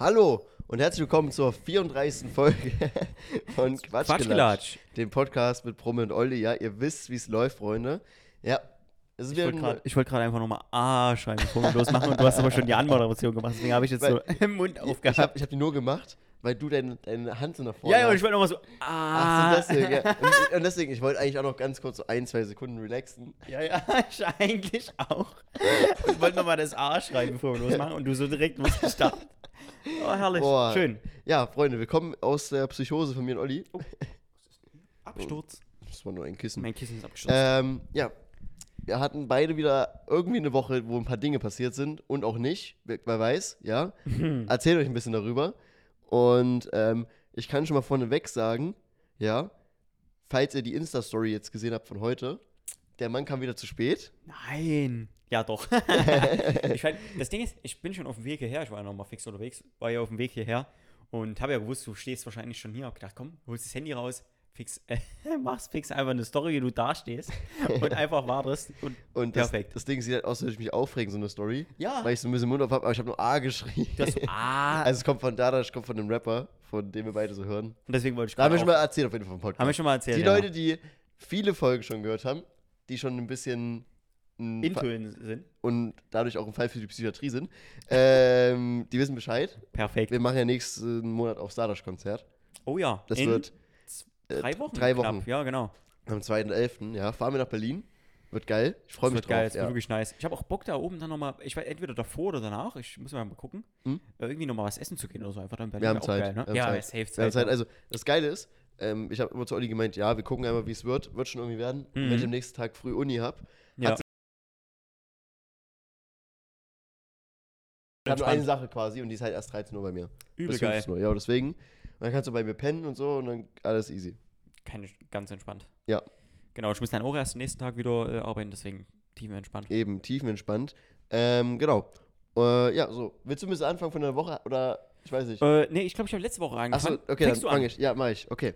Hallo und herzlich willkommen zur 34. Folge von Quatschgelatsch, Quatschgelatsch. dem Podcast mit Brumme und Olli. Ja, ihr wisst, wie es läuft, Freunde. Ja, Ich wollte gerade wollt einfach nochmal A schreiben, bevor wir losmachen. Und du hast aber schon die Anmoderation gemacht. Deswegen habe ich jetzt so Weil- im Mund ich habe aufgehabt. ich hab die nur gemacht, weil du deine, deine Hand so nach vorne Ja, ja, und ich wollte nochmal so A. Ach so, deswegen, ja. Und, und deswegen, ich wollte eigentlich auch noch ganz kurz so ein, zwei Sekunden relaxen. Ja, ja, ich eigentlich auch. Ich wollte nochmal das A schreiben, bevor wir losmachen. Und du so direkt musst starten. Oh, herrlich. Boah. Schön. Ja, Freunde, willkommen aus der Psychose von mir und Olli. Absturz. Das war nur ein Kissen. Mein Kissen ist abgestürzt. Ähm, ja. Wir hatten beide wieder irgendwie eine Woche, wo ein paar Dinge passiert sind und auch nicht. Wer, wer weiß, ja. Erzählt euch ein bisschen darüber. Und ähm, ich kann schon mal vorneweg sagen, ja, falls ihr die Insta-Story jetzt gesehen habt von heute, der Mann kam wieder zu spät. Nein. Ja, doch. ich mein, das Ding ist, ich bin schon auf dem Weg hierher. Ich war ja noch mal fix unterwegs. War ja auf dem Weg hierher. Und habe ja gewusst, du stehst wahrscheinlich schon hier. Hab gedacht, komm, holst das Handy raus. Fix, äh, machst fix einfach eine Story, wie du da stehst. und einfach wartest. Und Und das, Perfekt. das Ding sieht halt aus, als würde ich mich aufregen, so eine Story. Ja. Weil ich so ein bisschen Mund auf habe, aber ich habe nur A geschrieben. du hast so, ah. Also es kommt von Dada, es kommt von dem Rapper, von dem wir beide so hören. und deswegen wollte ich Da haben wir schon mal erzählt auf jeden Fall vom Podcast. haben wir schon mal erzählt. Die ja. Leute, die viele Folgen schon gehört haben, die schon ein bisschen Intuin sind. und dadurch auch ein Fall für die Psychiatrie sind, ähm, die wissen Bescheid. Perfekt. Wir machen ja nächsten Monat auch Stardust-Konzert. Oh ja. Das in wird äh, drei Wochen. Drei knapp. Wochen. Ja, genau. am 2.11. Ja, fahren wir nach Berlin. Wird geil. Ich freue mich wird drauf. geil, das ja. wird wirklich nice. Ich habe auch Bock da oben dann nochmal, ich weiß entweder davor oder danach, ich muss mal gucken, Hm? äh, irgendwie nochmal was essen zu gehen oder so. Einfach dann in Berlin Wir haben Zeit. Geil, ne? wir haben ja, Zeit. safe Wir haben Zeit. Zeit. Also, das Geile ist, ähm, ich habe immer zu Olli gemeint, ja, wir gucken einmal, wie es wird. Wird schon irgendwie werden. Mhm. Wenn ich am nächsten Tag früh Uni habe, ja. Habe nur eine. Sache quasi und die ist halt erst 13 Uhr bei mir. Übel Bis geil. 15 Uhr. Ja, deswegen. Und dann kannst du bei mir pennen und so und dann alles easy. Keine, ganz entspannt. Ja. Genau, ich muss dann auch erst nächsten Tag wieder äh, arbeiten, deswegen tief entspannt. Eben tiefenentspannt. Ähm, genau. Äh, ja, so. Willst du ein bisschen anfangen von der Woche oder ich weiß nicht. Äh, nee, ich glaube, ich habe letzte Woche Achso, angefangen. okay, Fängst dann fange ich. Ja, mach ich. Okay.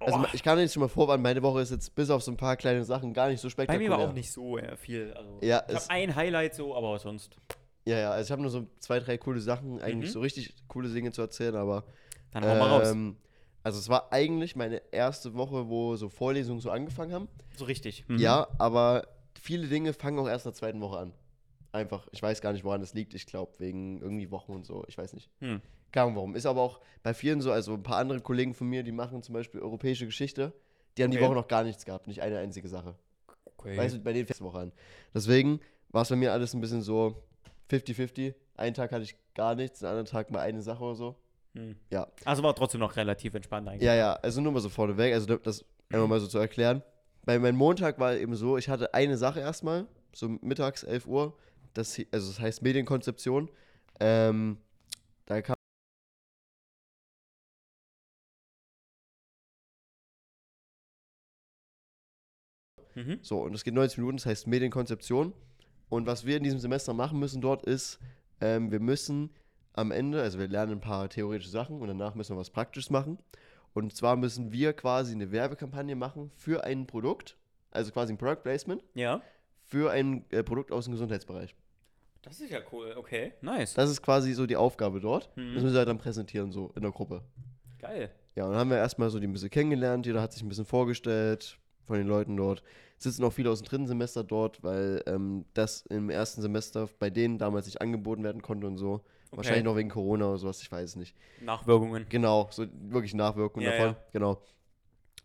Also Oh. ich kann jetzt schon mal vorwarnen, meine Woche ist jetzt bis auf so ein paar kleine Sachen gar nicht so Bei spektakulär. mir war auch nicht so äh, viel. Also, Ja, ich habe ein Highlight so, aber sonst. Ja, ja, also ich habe nur so zwei, drei coole Sachen, eigentlich Mhm. so richtig coole Dinge zu erzählen, aber Dann hau mal raus. ähm, also es war eigentlich meine erste Woche, wo so Vorlesungen so angefangen haben. So richtig. Mhm. Ja, aber viele Dinge fangen auch erst in der zweiten Woche an. Einfach, ich weiß gar nicht, woran das liegt. Ich glaube, wegen irgendwie Wochen und so. Ich weiß nicht. Hm. Keine Ahnung warum. Ist aber auch bei vielen so, also ein paar andere Kollegen von mir, die machen zum Beispiel europäische Geschichte. Die haben die Okay. Woche noch gar nichts gehabt, nicht eine einzige Sache. Okay. Weißt du, bei denen fängt die Woche an. Deswegen war es bei mir alles ein bisschen so 50-50. Einen Tag hatte ich gar nichts, den anderen Tag mal eine Sache oder so. Hm. Ja. Also war trotzdem noch relativ entspannt eigentlich. Ja, ja, also nur mal so vorneweg, also das einfach mal so zu erklären. Bei meinem Montag war eben so, ich hatte eine Sache erstmal, so mittags 11 Uhr, das, also das heißt Medienkonzeption. Ähm, da kam Mhm. so und es geht 90 Minuten, das heißt Medienkonzeption. Und was wir in diesem Semester machen müssen dort ist, ähm, wir müssen am Ende, also wir lernen ein paar theoretische Sachen und danach müssen wir was Praktisches machen. Und zwar müssen wir quasi eine Werbekampagne machen für ein Produkt, also quasi ein Product Placement, Ja. für ein äh, Produkt aus dem Gesundheitsbereich. Das ist ja cool, okay. Nice. Das ist quasi so die Aufgabe dort. Mhm. Das müssen wir halt dann präsentieren, so in der Gruppe. Geil. Ja, und dann haben wir erstmal so die ein bisschen kennengelernt, jeder hat sich ein bisschen vorgestellt von den Leuten dort. Sitzen auch viele aus dem dritten Semester dort, weil ähm, das im ersten Semester bei denen damals nicht angeboten werden konnte und so. Okay. Wahrscheinlich noch wegen Corona oder sowas, ich weiß es nicht. Nachwirkungen. Genau, so wirklich Nachwirkungen Ja, davon. ja. Genau.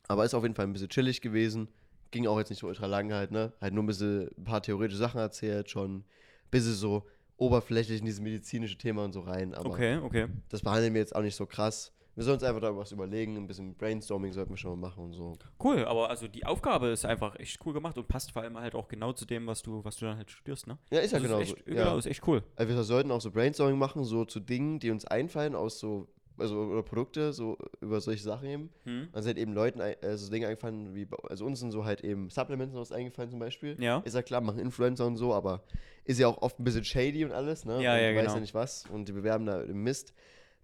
Aber ist auf jeden Fall ein bisschen chillig gewesen. Ging auch jetzt nicht so ultra lang halt, ne? Halt nur ein bisschen ein paar theoretische Sachen erzählt, schon ein bisschen so oberflächlich in dieses medizinische Thema und so rein. Aber Okay, okay. das behandeln wir jetzt auch nicht so krass. Wir sollen uns einfach da was überlegen, ein bisschen Brainstorming sollten wir schon mal machen und so. Cool, aber also die Aufgabe ist einfach echt cool gemacht und passt vor allem halt auch genau zu dem, was du, was du dann halt studierst, ne? Ja, ist ja genau ist so. echt, genau, Ja. ist echt cool. Also wir sollten auch so Brainstorming machen, so zu Dingen, die uns einfallen aus so, also oder Produkte, so über solche Sachen eben. Hm? Also halt eben Leuten ein- äh, so Dinge eingefallen, wie, also uns sind so halt eben Supplements und was eingefallen zum Beispiel. Ja. Ist ja klar, machen Influencer und so, aber ist ja auch oft ein bisschen shady und alles, ne? Ja, und ja, Weiß genau. ja nicht was und die bewerben da im Mist.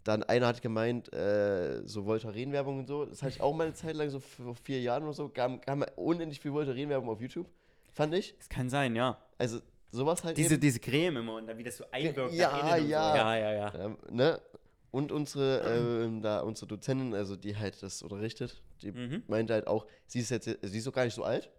Dann einer hat gemeint, äh, so Voltaren-Werbung und so. Das hatte ich auch mal eine Zeit lang, so vor vier Jahren oder so, kam, kam unendlich viel Voltaren-Werbung auf YouTube. Fand ich. Das kann sein, ja. Also sowas halt Diese, eben. diese Creme immer und dann wie das so einwirkt. Ja, ja. So. Ja, ja, ja. Ähm, ne? Und unsere, ähm, da unsere Dozentin, also die halt das unterrichtet, die Mhm. meinte halt auch, sie ist jetzt, sie ist doch gar nicht so alt.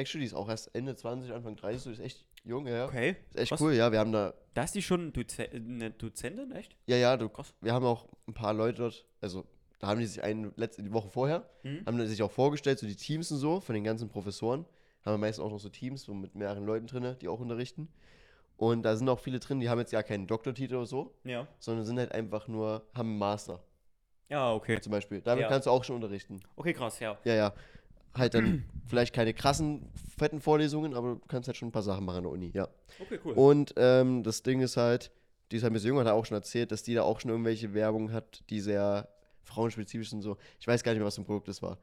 Actually, die ist auch erst Ende 20, Anfang 30, so ist echt jung, ja. Okay. Ist echt Was? cool, ja. Wir haben da, Da ist die schon Doze eine Dozentin, echt? ja, ja, du, wir haben auch ein paar Leute dort, also da haben die sich eine letzte die Woche vorher, Mhm. haben die sich auch vorgestellt, so die Teams und so, von den ganzen Professoren. Haben wir meistens auch noch so Teams, so mit mehreren Leuten drin, die auch unterrichten. Und da sind auch viele drin, die haben jetzt ja keinen Doktortitel oder so, Ja. sondern sind halt einfach nur, haben einen Master Ja, okay. zum Beispiel. Damit Ja. kannst du auch schon unterrichten. Okay, krass, ja. Ja, ja. Halt dann vielleicht keine krassen, fetten Vorlesungen, aber du kannst halt schon ein paar Sachen machen an der Uni, ja. Okay, cool. Und ähm, das Ding ist halt, die ist halt ein bisschen jünger, hat er auch schon erzählt, dass die da auch schon irgendwelche Werbung hat, die sehr frauenspezifisch sind. So. Ich weiß gar nicht mehr, was für ein Produkt das war.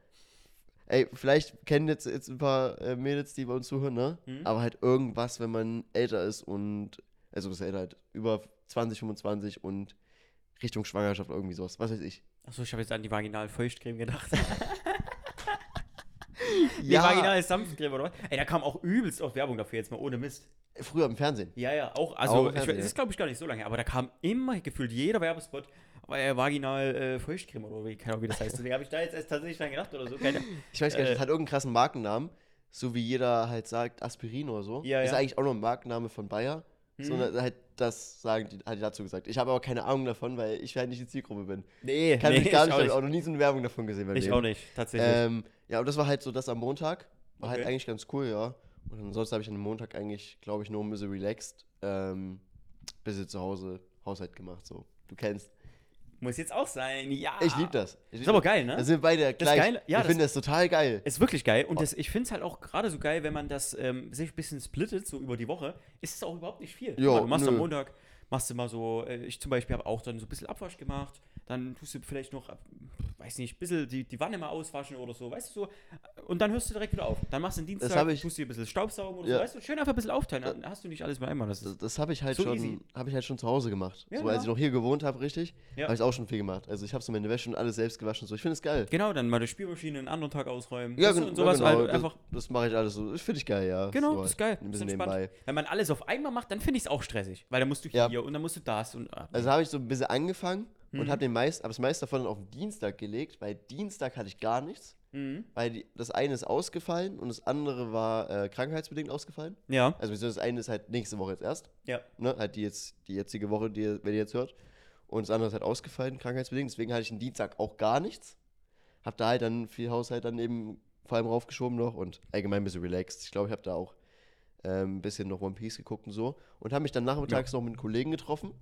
Ey, vielleicht kennen jetzt, jetzt ein paar äh, Mädels, die bei uns zuhören, ne? Mhm. Aber halt irgendwas, wenn man älter ist und, also was älter halt, über 20, 25 und Richtung Schwangerschaft irgendwie sowas, was weiß ich. Achso, ich habe jetzt an die Vaginal-Feuchtcreme gedacht. Die vaginale Sanftcreme oder was? Ey, da kam auch übelst oft Werbung dafür, jetzt mal ohne Mist. früher im Fernsehen. Ja, ja, auch. Also, Auch ich, das ja. ist glaube ich gar nicht so lange, aber da kam immer gefühlt jeder Werbespot äh, vaginal äh, Feuchtcreme oder wie, keine Ahnung, wie das heißt. Deswegen habe ich da jetzt erst tatsächlich dran gedacht oder so. Keine, Ich weiß gar nicht, Äh, das hat irgendeinen krassen Markennamen, so wie jeder halt sagt, Aspirin oder so. Ja, ist ja. eigentlich auch noch ein Markenname von Bayer. Mhm. Sondern halt das sagen die, hat die dazu gesagt. Ich habe aber keine Ahnung davon, weil ich halt nicht die Zielgruppe bin. nee, Kann nee, mich gar ich nicht, auch ich nicht. auch noch nie so eine Werbung davon gesehen. Ich Leben. auch nicht, tatsächlich. Ähm, ja, und das war halt so das am Montag. War halt Okay. eigentlich ganz cool, ja. Und ansonsten habe ich an dem Montag eigentlich, glaube ich, nur ein bisschen relaxed, ähm, bisschen zu Hause Haushalt gemacht, so. Du kennst. Muss jetzt auch sein, ja. Ich liebe das. Ich lieb Ist aber das. geil, ne? Da sind beide gleich. geil- ja, ich das- finde das total geil. Ist wirklich geil. Und das, ich finde es halt auch gerade so geil, wenn man das ähm, sich ein bisschen splittet, so über die Woche, ist es auch überhaupt nicht viel. Jo, du machst am nö. Montag, machst du mal so, äh, ich zum Beispiel habe auch dann so ein bisschen Abwasch gemacht, dann tust du vielleicht noch, weiß nicht, ein bisschen die, die Wanne mal auswaschen oder so, weißt du so, und dann hörst du direkt wieder auf. Dann machst du den Dienstag, hab ich- tust du ein bisschen Staubsaugen oder Ja. so, weißt du, schön einfach ein bisschen aufteilen, dann hast du nicht alles mit einmal. Das Das, das habe ich halt So schon, habe ich halt schon zu Hause gemacht. Ja, so, als ja. ich noch hier gewohnt habe, richtig, Ja. habe ich auch schon viel gemacht. Also ich habe so meine Wäsche und alles selbst gewaschen. und So, ich finde es geil. genau, dann mal die Spülmaschine einen anderen Tag ausräumen. Ja, weißt du, gen- und ja, sowas genau. halt das, einfach. Das mache ich alles so. Das finde ich geil, ja. Genau, so das ist geil. Ein Das bisschen nebenbei. Wenn man alles auf einmal macht, dann finde ich es auch stressig. Weil dann musst du hier und dann musst du das und. ah, Also habe ich so ein bisschen angefangen und Mhm. habe den meist, aber das meiste davon auf den Dienstag gelegt, weil Dienstag hatte ich gar nichts. mhm. Weil die, das eine ist ausgefallen und das andere war äh, krankheitsbedingt ausgefallen. Ja, Also das eine ist halt nächste Woche jetzt erst. ja. Ne? Halt die jetzt, die jetzige Woche, die, ihr- wenn ihr jetzt hört. Und das andere ist halt ausgefallen, krankheitsbedingt. Deswegen hatte ich den Dienstag auch gar nichts. Hab da halt dann viel Haushalt dann eben vor allem raufgeschoben noch und allgemein ein bisschen relaxed. Ich glaube, ich habe da auch ähm, ein bisschen noch One Piece geguckt und so. Und habe mich dann nachmittags noch mit einem Kollegen getroffen.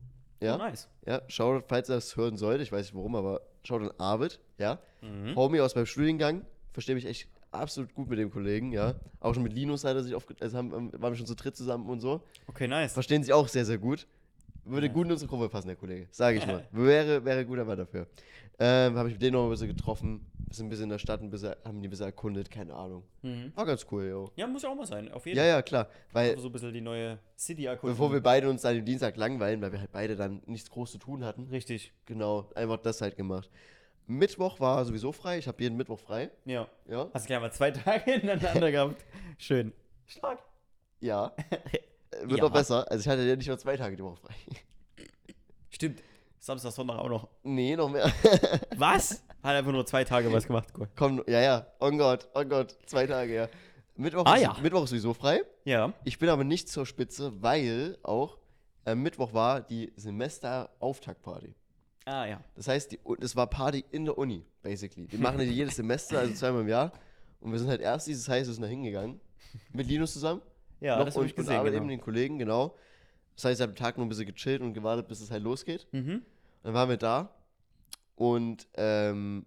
Ja, Oh, nice. ja, schaut, falls er das hören sollte, ich weiß nicht warum, aber schaut an Arvid, ja. Mhm. Homie aus meinem Studiengang, verstehe mich echt absolut gut mit dem Kollegen, ja. Auch schon mit Linus hat er sich oft, also haben, waren wir schon zu dritt zusammen und so. Okay, nice. Verstehen sich auch sehr, sehr gut. Würde Ja. gut in unsere Gruppe passen, der Kollege. Sage ich mal. Wäre, wäre guter Mann dafür. Ähm, habe ich mit denen noch ein bisschen getroffen. Sind ein bisschen in der Stadt, ein bisschen, haben die ein bisschen erkundet, keine Ahnung. Mhm. War ganz cool, jo. Ja, muss ja auch mal sein, auf jeden Ja, Fall. ja, klar. Weil, So ein bisschen die neue City erkunden. bevor wir beide uns an dem Dienstag langweilen, weil wir halt beide dann nichts groß zu tun hatten. Richtig. Genau, einfach das halt gemacht. Mittwoch war sowieso frei. Ich habe jeden Mittwoch frei. Ja. Ja. Hast du gleich mal zwei Tage hintereinander gehabt. Schön. Stark. Ja. Äh, Wird Ja. noch besser. Also ich hatte ja nicht nur zwei Tage die Woche frei. Stimmt. Samstag, Sonntag auch noch. nee, noch mehr. Was? Hat einfach nur zwei Tage was gemacht. Cool. Komm, ja, ja. Oh Gott, oh Gott. Zwei Tage, ja. Mittwoch, Ah, ist, ja. Mittwoch ist sowieso frei. Ja. Ich bin aber nicht zur Spitze, weil auch äh, Mittwoch war die Semesterauftaktparty. Ah, ja. Das heißt, die, das war Party in der Uni, basically. Die machen die jedes Semester, also zweimal im Jahr. Und wir sind halt erst dieses heißt, wir sind da hingegangen. Mit Linus zusammen. Ja, noch das habe ich gesehen. und Genau. eben den Kollegen, genau. Das heißt, ich habe am Tag nur ein bisschen gechillt und gewartet, bis es halt losgeht. Mhm. Dann waren wir da und ähm,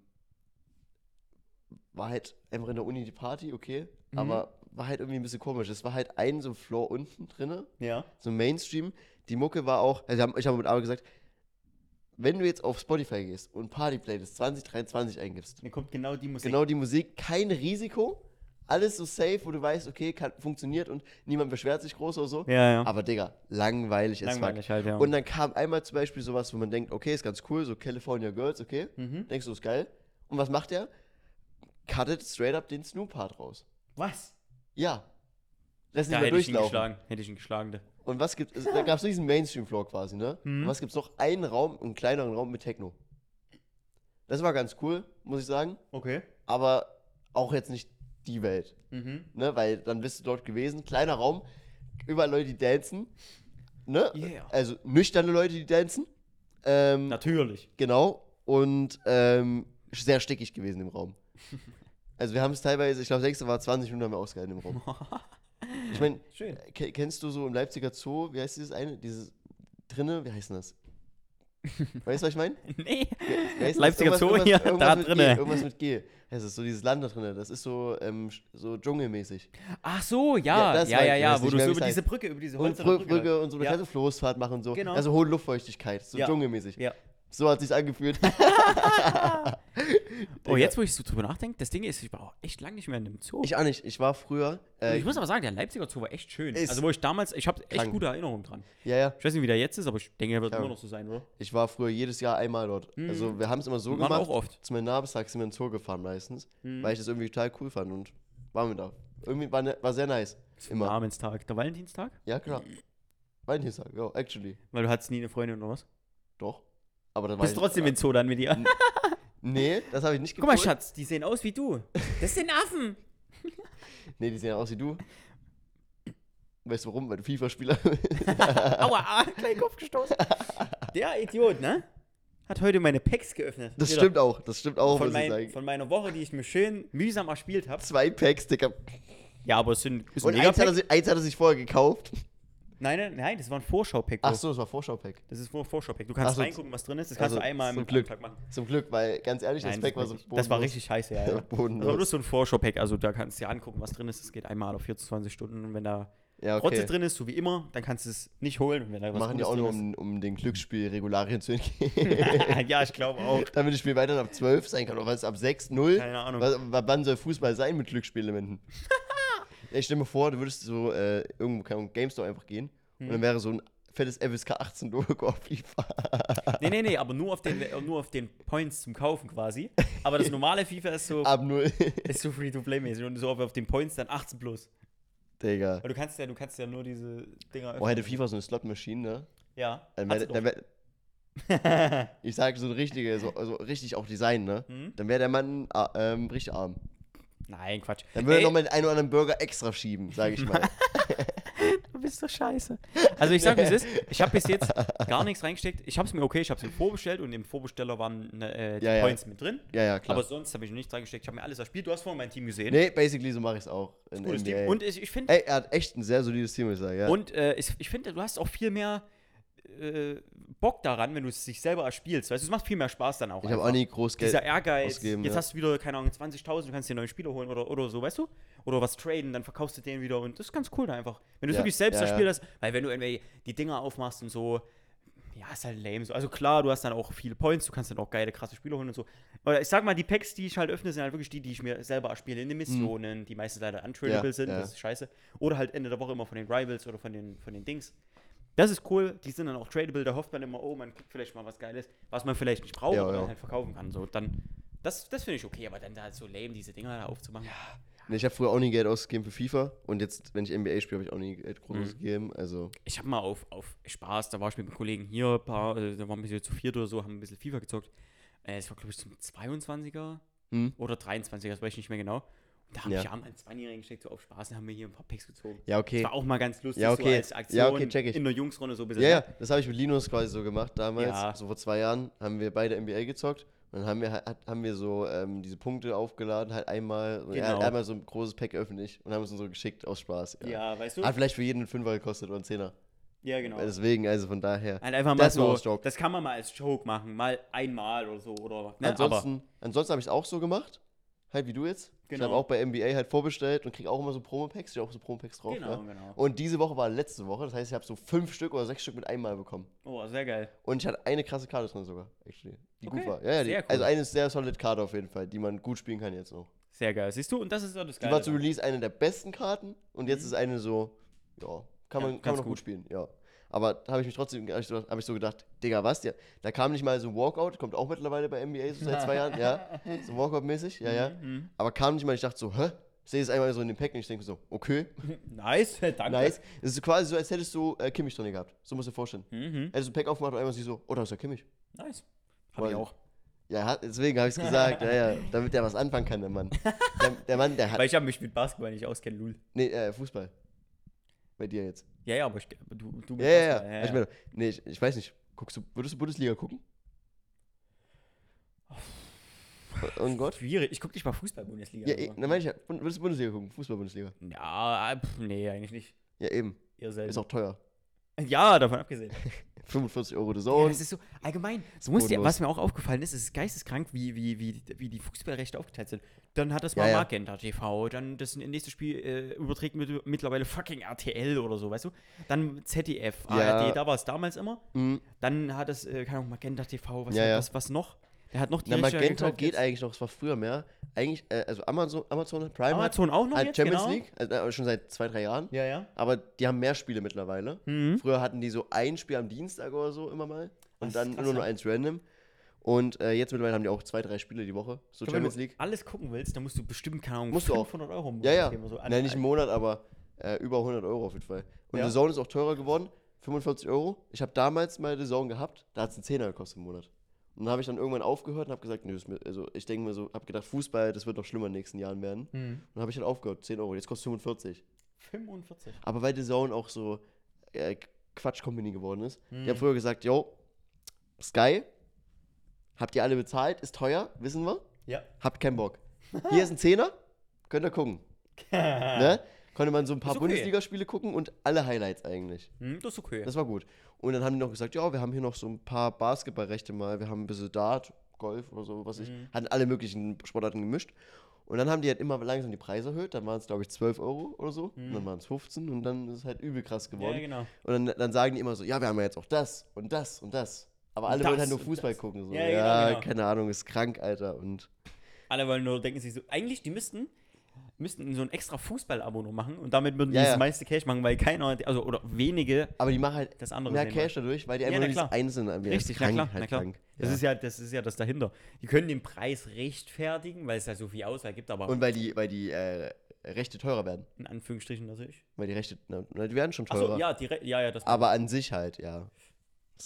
war halt einfach in der Uni die Party, okay. Mhm. Aber war halt irgendwie ein bisschen komisch. Es war halt ein so Floor unten drinne, Ja. so Mainstream. Die Mucke war auch, also ich habe mit Arbeit gesagt, wenn du jetzt auf Spotify gehst und Party Playlist 2023 eingibst, Mir kommt genau die Musik. genau die Musik, kein Risiko, alles so safe, wo du weißt, okay, kann, funktioniert und niemand beschwert sich groß oder so. Ja, ja. Aber Digga, langweilig ist Langweilig halt, ja. Und dann kam einmal zum Beispiel sowas, wo man denkt, okay, ist ganz cool, so California Girls, okay, mhm. denkst du, ist geil. Und was macht er? Cuttet straight up den Snoop-Part raus. Was? Ja. Lässt Da nicht mehr hätte ich ihn durchlaufen. geschlagen. Hätte ich ihn geschlagen. da. Und was gibt es? Da gab es diesen Mainstream-Floor quasi, ne? Mhm. Und was gibt es noch? Einen Raum, einen kleineren Raum mit Techno. Das war ganz cool, muss ich sagen. Okay. Aber auch jetzt nicht die Welt, Mhm. ne? Weil dann bist du dort gewesen. Kleiner Raum, überall Leute, die dancen. Ne? Yeah. Also nüchterne Leute, die dancen. Ähm, Natürlich. Genau. Und ähm, sehr stickig gewesen im Raum. Also wir haben es teilweise, ich glaube, das nächste war 20 Minuten haben wir ausgehalten im Raum. Ich meine, kennst du so im Leipziger Zoo, wie heißt dieses eine, dieses drinne, wie heißt denn das? Weißt du, was ich meine? Nee. Leipziger Zoo hier, irgendwas da G, drinne. Irgendwas mit G. Das ist so dieses Land da drinne, das ist so, ähm, so dschungelmäßig. Ach so, Ja, ja. das Ja, ja, ja. Wo du so es über diese. Brücke, über diese Und Holzerne Brücke, Brücke. und so eine Ja. kleine Floßfahrt machen und so. Genau. Also hohe Luftfeuchtigkeit, so Ja. dschungelmäßig. Ja. So hat sich's angefühlt. Oh, jetzt, wo ich so drüber nachdenke, das Ding ist, ich war auch echt lange nicht mehr in einem Zoo. ich auch nicht, ich war früher, äh, ich muss aber sagen, der Leipziger Zoo war echt schön. Also, wo ich damals, ich habe echt gute Erinnerungen dran. ja, ja, Ich weiß nicht, wie der jetzt ist, aber ich denke, er wird Ja. immer noch so sein, oder? ich war früher jedes Jahr einmal dort. Mhm. Also wir haben es immer so Wir waren gemacht. auch oft. Zu meinem Namenstag sind wir in den Zoo gefahren meistens, Mhm. weil ich das irgendwie total cool fand und waren wir da. Irgendwie war, ne, war sehr nice. Immer. Namenstag. Der Valentinstag? Ja, klar. Valentinstag, ja, actually. Weil du hattest nie eine Freundin oder was? Doch. Aber das Bist ich- trotzdem in Zoo dann mit ihr. Nee, das habe ich nicht Guck mal. Schatz, die sehen aus wie du. Das sind Affen. Nee, die sehen aus wie du. Weißt du warum? Weil du FIFA-Spieler Aua, ah, kleinen Kopf gestoßen. Der Idiot, ne? Hat heute meine Packs geöffnet. Das Wieder. stimmt auch, das stimmt auch, Von, muss ich mein, sagen. von meiner Woche, die ich mir schön mühsam erspielt habe. Zwei Packs, Digga. Ja, aber es sind ist ein Und eins hat, er sich, eins hat er sich vorher gekauft. Nein, nein, nein, das war ein Vorschau-Pack. Ach so, das war Vorschau-Pack. Das ist nur ein Vorschau-Pack. Du kannst so, reingucken, was drin ist. Das kannst also du einmal zum im Glück. Tag machen. Zum Glück, weil ganz ehrlich, das Nein, Pack war so das, das war bodenlos. richtig scheiße, ja. ja. Das war bodenlos. bloß so ein Vorschau-Pack. Also da kannst du dir angucken, was drin ist. Es geht einmal auf 24 Stunden. Und wenn da Ja, Rotze okay. drin ist, so wie immer, dann kannst du es nicht holen. Wenn da was Machen die auch nur, um, um den Glücksspiel-Regularien zu entgehen. ja, ich glaube auch. Damit das Spiel weiter ab 12 sein kann. Oder was ab 6, 0. Keine Ahnung. Was, wa- wann soll Fußball sein mit Glücksspielelementen? ich stell mir vor, du würdest so äh, irgendwo keine Ahnung, GameStore einfach gehen und Hm. dann wäre so ein fettes FSK 18 Logo auf FIFA. Nee, nee, nee, aber nur auf, den, äh, nur auf den Points zum Kaufen quasi. Aber das normale FIFA ist so, Ab 0. ist so Free-to-Play-mäßig und so auf, auf den Points dann 18 plus. Digga. Weil du kannst ja, du kannst ja nur diese Dinger Oh, hätte FIFA so eine Slot-Maschine, ne? Ja. Dann wär, dann wär, ich sag so ein richtige, so, also richtig auch Design, ne? Hm? Dann wäre der Mann ah, ähm, richtig arm. Nein, Quatsch. Dann würde er nochmal den einen oder anderen Burger extra schieben, sage ich mal. Du bist doch scheiße. Also ich sag, wie es ist. Ich habe bis jetzt gar nichts reingesteckt. Ich habe es mir okay, ich habe es mir vorbestellt und im Vorbesteller waren ne, äh, die Ja, ja. Points mit drin. ja, ja, klar. Aber sonst habe ich noch nichts reingesteckt. Ich habe mir alles erspielt. Du hast vorhin mein Team gesehen. nee, basically so mache ich es auch. NBA. Team. Und ich, ich finde, Ey, er hat echt ein sehr solides Team, muss ich sagen, ja. und äh, ich, ich finde, du hast auch viel mehr äh, Bock daran, wenn du es sich selber erspielst. Weißt du, es macht viel mehr Spaß dann auch. ich habe auch nie groß Geld. Dieser Ehrgeiz, ausgeben, jetzt ja. hast du wieder, keine Ahnung, 20.000, du kannst dir neuen Spieler holen oder, oder so, weißt du? Oder was traden, dann verkaufst du den wieder und das ist ganz cool da einfach. Wenn du es Ja, wirklich selbst ja, erspielst, weil wenn du irgendwie die Dinger aufmachst und so, ja, ist halt lame so. Also klar, du hast dann auch viele Points, du kannst dann auch geile, krasse Spieler holen und so. Aber ich sag mal, die Packs, die ich halt öffne, sind halt wirklich die, die ich mir selber erspiele in den Missionen, die meistens leider untradable Mhm. Sind, das ist scheiße. Oder halt Ende der Woche immer von den Rivals oder von den, von den Dings. Das ist cool, die sind dann auch tradable, da hofft man immer, oh, man kriegt vielleicht mal was Geiles, was man vielleicht nicht braucht, Ja, aber ja. dann halt verkaufen kann. So, dann, das, das finde ich okay, aber dann da so lame, diese Dinger da aufzumachen. Nee, ich habe früher auch nie Geld ausgegeben für FIFA und jetzt, wenn ich NBA spiele, habe ich auch nie Geld groß Mhm. ausgegeben. Also, Ich habe mal auf, auf Spaß, da war ich mit einem Kollegen hier, ein paar, äh, da waren wir so zu viert oder so, haben ein bisschen FIFA gezockt. Äh, Es war, glaube ich, zum 22er hm? oder 23er, das weiß ich nicht mehr genau. Da haben Ja. wir haben einen Zweijährigen gesteckt, so auf Spaß, und haben wir hier ein paar Picks gezogen. ja, Das okay. war auch mal ganz lustig, Ja, so okay. als Aktion Ja, okay, check ich. in der Jungsrunde so ein bisschen. Ja, ja, ne? das habe ich mit Linus quasi so gemacht damals. Ja. So vor zwei Jahren haben wir beide NBA gezockt. Und dann haben wir, haben wir so ähm, diese Punkte aufgeladen, halt einmal. Genau. einmal so ein großes Pack öffentlich und haben es uns so geschickt aus Spaß. Ja. Ja, weißt du? Hat vielleicht für jeden einen Fünfer gekostet oder einen Zehner. ja, genau. Deswegen, also von daher. Halt einfach mal Das so, Joke. das kann man mal als Joke machen, mal einmal oder so, oder, ne? aber, ansonsten ansonsten habe ich es auch so gemacht. Halt wie du jetzt. Ich Genau. habe auch bei NBA halt vorbestellt und kriege auch immer so Promo-Packs. Ich auch so Promo-Packs drauf. genau, Ja. genau. Und diese Woche war letzte Woche. Das heißt, ich habe so fünf Stück oder sechs Stück mit einmal bekommen. Oh, sehr geil. Und ich hatte eine krasse Karte drin sogar, actually. Die Okay, gut war. Ja, ja, die, sehr cool. Also eine sehr solid Karte auf jeden Fall, die man gut spielen kann jetzt noch. Sehr geil. Siehst du, und das ist doch das Die Geile. war zu. Release eine der besten Karten und jetzt ist eine so, ja, kann Ja, man, kann ganz man noch gut gut. spielen, ja. Aber da habe ich mich trotzdem, habe ich, so, hab ich so gedacht, Digga, was? Ja, da kam nicht mal so ein Walkout, kommt auch mittlerweile bei NBA so seit zwei Jahren, ja. So Walkout-mäßig, ja, ja. Mhm. Aber kam nicht mal, ich dachte so, hä? sehe es einmal so in dem Pack und ich denke so, okay, Nice, danke. nice. Es ist quasi so, als hättest du äh, Kimmich drin gehabt. So musst du dir vorstellen. Mhm. Hättest du ein Pack aufgemacht und einmal siehst du so, oh, da ist ja Kimmich. Nice. Hab ich Weil- auch. Ja, deswegen habe ich es gesagt, ja, ja, damit der was anfangen kann, der Mann. Der, der Mann, der hat. Weil ich habe mich mit Basketball nicht auskenne, Lul. Nee, äh, Fußball. Bei dir jetzt. Ja, ja, aber ich, du, du Ja, ja, ja. Basketball, Ich meine, nee, ich, ich weiß nicht. Guckst du, würdest du Bundesliga gucken? Oh Gott. Schwierig. Ich gucke nicht mal Fußball-Bundesliga. Ja, eh, dann meine ich ja, würdest du Bundesliga gucken? Fußball-Bundesliga. ja, pff, nee, eigentlich nicht. Ja, eben. Eher selten. Ist auch teuer. Ja, davon abgesehen. 45 Euro the Ja, Zone. das ist so allgemein. So muss dir, was mir auch aufgefallen ist, es ist geisteskrank, wie, wie, wie, wie die Fußballrechte aufgeteilt sind. Dann hat das Ja, mal ja. Magenta TV, dann das nächste Spiel äh, überträgt mit, mittlerweile fucking RTL oder so, weißt du? Dann ZDF, Ja. ARD, da war es damals immer. Mhm. Dann hat es, äh, keine Ahnung, Magenta TV, was, Ja, ja. was, was noch? Der hat noch die Na, Magenta geht jetzt. eigentlich noch, es war früher mehr. Eigentlich, äh, also Amazon, Amazon Prime Amazon auch noch hat, jetzt, Champions genau. League, also, äh, schon seit zwei, drei Jahren. Ja, ja. Aber die haben mehr Spiele mittlerweile. Mhm. Früher hatten die so ein Spiel am Dienstag oder so immer mal. Und Das dann krass, nur noch ja. eins random. Und äh, jetzt mittlerweile haben die auch zwei, drei Spiele die Woche. So Wenn Champions du League. alles gucken willst, dann musst du bestimmt, keine Ahnung, Musst du auch. 500 Euro im Ja, ja. ausgeben oder So. Nein, nicht im Monat, aber äh, über 100 Euro auf jeden Fall. Und Ja. The Zone ist auch teurer geworden. 45 Euro. Ich habe damals mal The Zone gehabt. Da hat es einen Zehner gekostet im Monat. Und dann habe ich dann irgendwann aufgehört und habe gesagt, nö, ist mir, also ich denke mir so, habe gedacht, Fußball, das wird noch schlimmer in den nächsten Jahren werden. Mhm. Und dann habe ich halt aufgehört, 10 Euro. Jetzt kostet 45. 45. Aber weil The Zone auch so äh, Quatsch-Company geworden ist. Mhm. Die haben früher gesagt, yo, Sky, habt ihr alle bezahlt, ist teuer, wissen wir. Ja. Habt keinen Bock. Hier ist ein Zehner, könnt ihr gucken. ne? Konnte man so ein paar okay. Bundesligaspiele gucken und alle Highlights eigentlich. Hm, das ist okay. Das war gut. Und dann haben die noch gesagt, ja, wir haben hier noch so ein paar Basketballrechte mal, wir haben ein bisschen Dart, Golf oder so, was ich. Mhm. Hatten alle möglichen Sportarten gemischt. Und dann haben die halt immer langsam die Preise erhöht. Dann waren es, glaube ich, 12 Euro oder so. Und dann waren es 15 und dann ist es halt übel krass geworden. Mhm. ja, genau. Und dann, dann sagen die immer so, ja, wir haben ja jetzt auch das und das und das. Aber alle wollen das halt nur Fußball gucken. So. Ja, Ja, genau, genau. keine Ahnung, ist krank, Alter. Und Alle wollen nur denken sich so, eigentlich, die müssten, müssten so ein extra Fußball-Abo noch machen und damit würden die Ja, das ja. meiste Cash machen, weil keiner, also oder wenige aber die machen halt das andere mehr Cash dadurch, weil die Ja, einfach klar. Einzelne anbieten. Richtig, krank, na klar, halt na klar. krank. Das Ja. ist ja, das ist ja das dahinter. Die können den Preis rechtfertigen, weil es ja so viel Auswahl gibt, aber Und weil die, weil die äh, Rechte teurer werden. in Anführungsstrichen natürlich. Weil die Rechte, na, die werden schon teurer. Achso, ja, die Re ja, ja, das Aber an sich halt, ja.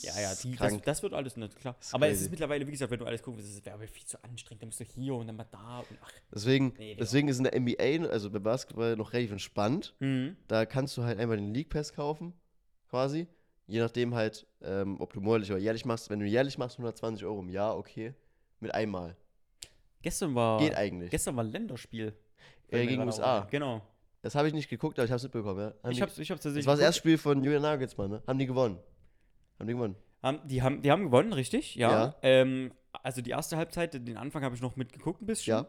Ja, ja, die, das, das wird alles nicht klar. Aber es crazy. ist mittlerweile, wie gesagt, wenn du alles guckst, das wäre viel zu anstrengend. Dann musst du hier und dann mal da und ach. Deswegen, Nee, Digga. deswegen ist in der NBA, also bei Basketball, noch relativ entspannt. Mhm. Da kannst du halt einfach den League Pass kaufen, quasi. Je nachdem halt, ähm, ob du monatlich oder jährlich machst. Wenn du jährlich machst, 120 Euro im Jahr, okay. Mit einmal. Gestern war. Geht eigentlich. Gestern war Länderspiel. Äh, gegen USA. auf. Genau. Das habe ich nicht geguckt, aber ich habe es mitbekommen, ja. Haben Ich die, hab's, ich hab's das tatsächlich. war das erste Spiel von Julian Nagelsmann, ne? Haben die gewonnen. Haben die gewonnen. Haben, die, haben, die haben gewonnen, richtig? Ja. Ja. Ähm, also die erste Halbzeit, den Anfang habe ich noch mitgeguckt ein bisschen. Ja.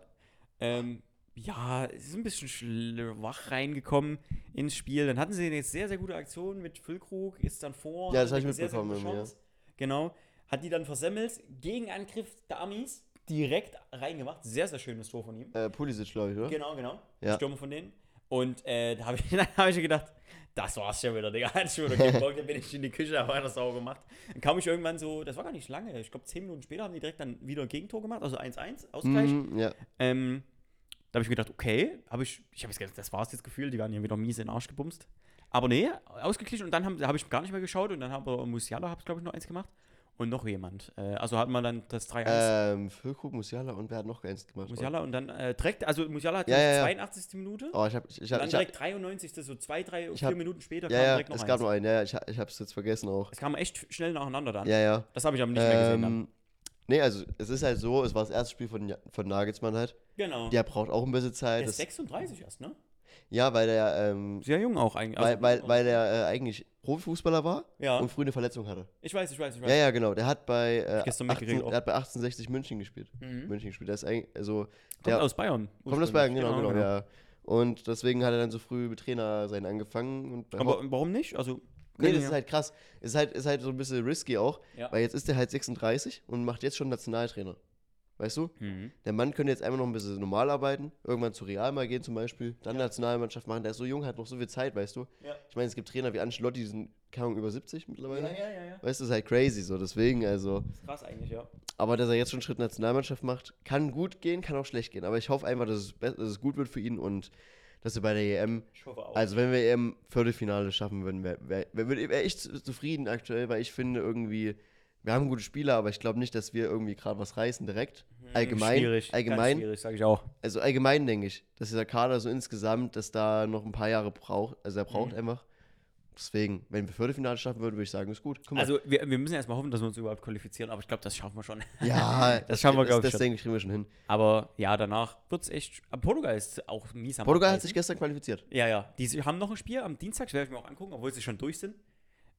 Ähm, ja, es ist ein bisschen schwach reingekommen ins Spiel. Dann hatten sie eine sehr, sehr gute Aktion mit Füllkrug, ist dann vor. Ja, das hatte hab ich eine sehr, sehr mitbekommen. Genau. Hat die dann versemmelt. Gegenangriff der Amis direkt reingemacht. Sehr, sehr schönes Tor von ihm. Äh, Pulisic, glaube ich, oder? Genau, genau. Ja. Stürmer von denen. Und äh, da habe ich, hab ich gedacht, das war's schon wieder, Digga. Hat schon wieder keinen Bock, dann bin ich in die Küche, habe weiter sauber gemacht. Dann kam ich irgendwann so, das war gar nicht lange, ich glaube, zehn Minuten später haben die direkt dann wieder ein Gegentor gemacht, also 1-1, Ausgleich. Mhm, ja. Ähm, da habe ich mir gedacht, okay, habe ich, ich habe jetzt gedacht, das war's jetzt gefühlt, die werden hier wieder mies in den Arsch gebumst. Aber nee, ausgeglichen und dann habe hab ich gar nicht mehr geschaut und dann habe Musiala, habe glaube ich, noch eins gemacht. Und noch jemand. Äh, also hat man dann das 3-1. Ähm, Füllkrug, Musiala und wer hat noch eins gemacht? Musiala und dann äh, direkt, also Musiala hat Ja, die ja, ja. 82. Minute. Oh, ich habe ich, ich hab, dann ich hab, direkt 93. so zwei, drei, vier hab- Minuten später Ja, kam ja, direkt noch es eins. gab noch einen, ja, ich, ich hab's jetzt vergessen auch. es kam echt schnell nacheinander dann. Ja, ja. Das habe ich aber nicht mehr gesehen dann. Ähm, nee, also es ist halt so, es war das erste Spiel von, von Nagelsmann halt. Genau. Der braucht auch ein bisschen Zeit. der ist Das, 36 erst, ne? Ja, weil der, ähm, Sehr jung auch eigentlich. weil, Also- weil, weil der äh, eigentlich Profifußballer war Ja, und früh eine Verletzung hatte. ich weiß, ich weiß, ich weiß. Ja, ja, genau. Der hat bei, äh, ich gestern 18, mitgekriegt auch. der hat bei 1860 München gespielt. Mhm. München gespielt. Der ist eigentlich, also, Kommt der aus Bayern. kommt aus Bayern, ursprünglich. genau, genau, ja. Und deswegen hat er dann so früh mit Trainer sein angefangen. Aber warum nicht? Also, Nee, das ja- ist halt krass. Es ist halt, ist halt so ein bisschen risky auch, Ja. weil jetzt ist der halt 36 und macht jetzt schon Nationaltrainer. Weißt du? Mhm. Der Mann könnte jetzt einfach noch ein bisschen normal arbeiten, irgendwann zu Real mal gehen zum Beispiel, dann Nationalmannschaft machen. Der ist so jung, hat noch so viel Zeit, weißt du? Ja. Ich meine, es gibt Trainer wie Ancelotti, die sind keine Ahnung, über 70 mittlerweile. ja, ja, ja. Weißt du, ist halt crazy so. Deswegen, also. Das ist krass eigentlich, ja. Aber dass er jetzt schon einen Schritt Nationalmannschaft macht, kann gut gehen, kann auch schlecht gehen. Aber ich hoffe einfach, dass es, dass es gut wird für ihn und dass wir bei der EM, Ich hoffe auch. also wenn wir EM Viertelfinale schaffen würden, wäre wär, wär, wär, ich zu- zufrieden aktuell, weil ich finde irgendwie, wir haben gute Spieler, aber ich glaube nicht, dass wir irgendwie gerade was reißen direkt. Allgemein, Hm, schwierig, ganz allgemein, schwierig, sage ich auch. also allgemein denke ich, dass dieser Kader so insgesamt, dass da noch ein paar Jahre braucht, also er Mhm. braucht einfach. Deswegen, wenn wir Viertelfinale schaffen würden, würde ich sagen, ist gut. Also wir, wir müssen erstmal hoffen, dass wir uns überhaupt qualifizieren, aber ich glaube, das schaffen wir schon. ja, das schaffen wir, glaub ich, Das, schon. das denke ich, kriegen wir schon hin. Aber ja, danach wird es echt. Portugal ist auch mies am Portugal hat sich gestern qualifiziert. Ja, ja. Die haben noch ein Spiel am Dienstag, das werde ich mir auch angucken, obwohl sie schon durch sind.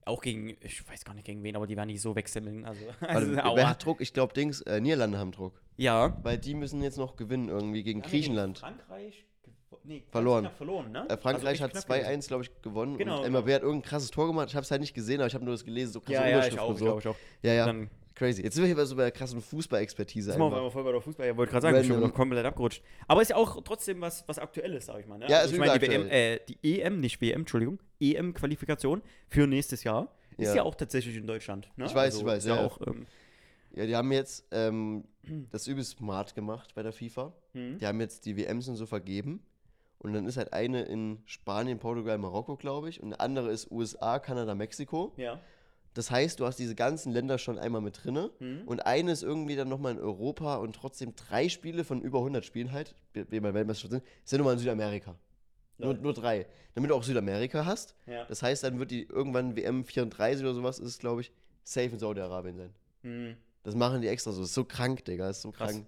Auch gegen, ich weiß gar nicht gegen wen, aber die werden nicht so wechseln. Also, also Warte, wer hat Druck? Ich glaube, Dings, äh, Niederlande haben Druck. ja. Weil die müssen jetzt noch gewinnen irgendwie gegen die Griechenland. gegen Frankreich nee, Verloren. verloren, ne? Äh, Frankreich Also hat knapp 2-1, glaube ich, gewonnen. Genau, Und genau. MAB hat irgendein krasses Tor gemacht. Ich habe es halt nicht gesehen, aber ich habe nur das gelesen. So krasse Ja, ja, ich auch, und ich so. auch, ich auch. Ja, ja. Dann Crazy. Jetzt sind wir hier bei so bei der krassen Fußballexpertise sind wir voll bei der Fußball. Ja, wollte gerade sagen, ich bin wieder komplett abgerutscht. Aber ist ja auch trotzdem was, was Aktuelles, sage ich mal. Ne? Ja, also ist ich meine, die, WM, äh, die EM, nicht WM, Entschuldigung, EM-Qualifikation für nächstes Jahr ist Ja. ja auch tatsächlich in Deutschland. Ne? Ich weiß, ich weiß, ja. ja, auch. Ähm, Ja, die haben jetzt ähm, das übelst smart gemacht bei der FIFA. hm. Die haben jetzt die WMs und so vergeben. Und dann ist halt eine in Spanien, Portugal, Marokko, glaube ich. Und eine andere ist USA, Kanada, Mexiko. Ja. Das heißt, du hast diese ganzen Länder schon einmal mit drinne. Hm. Und eine ist irgendwie dann nochmal in Europa und trotzdem drei Spiele von über 100 Spielen halt, wie bei Weltmeisterschaft sind, sind nochmal in Südamerika. Nur, nur drei. Damit du auch Südamerika hast. Ja. Das heißt, dann wird die irgendwann WM 34 oder sowas, ist glaube ich, safe in Saudi-Arabien sein. Hm. Das machen die extra so. Das ist so krank, Digga. Das ist so Krass. krank.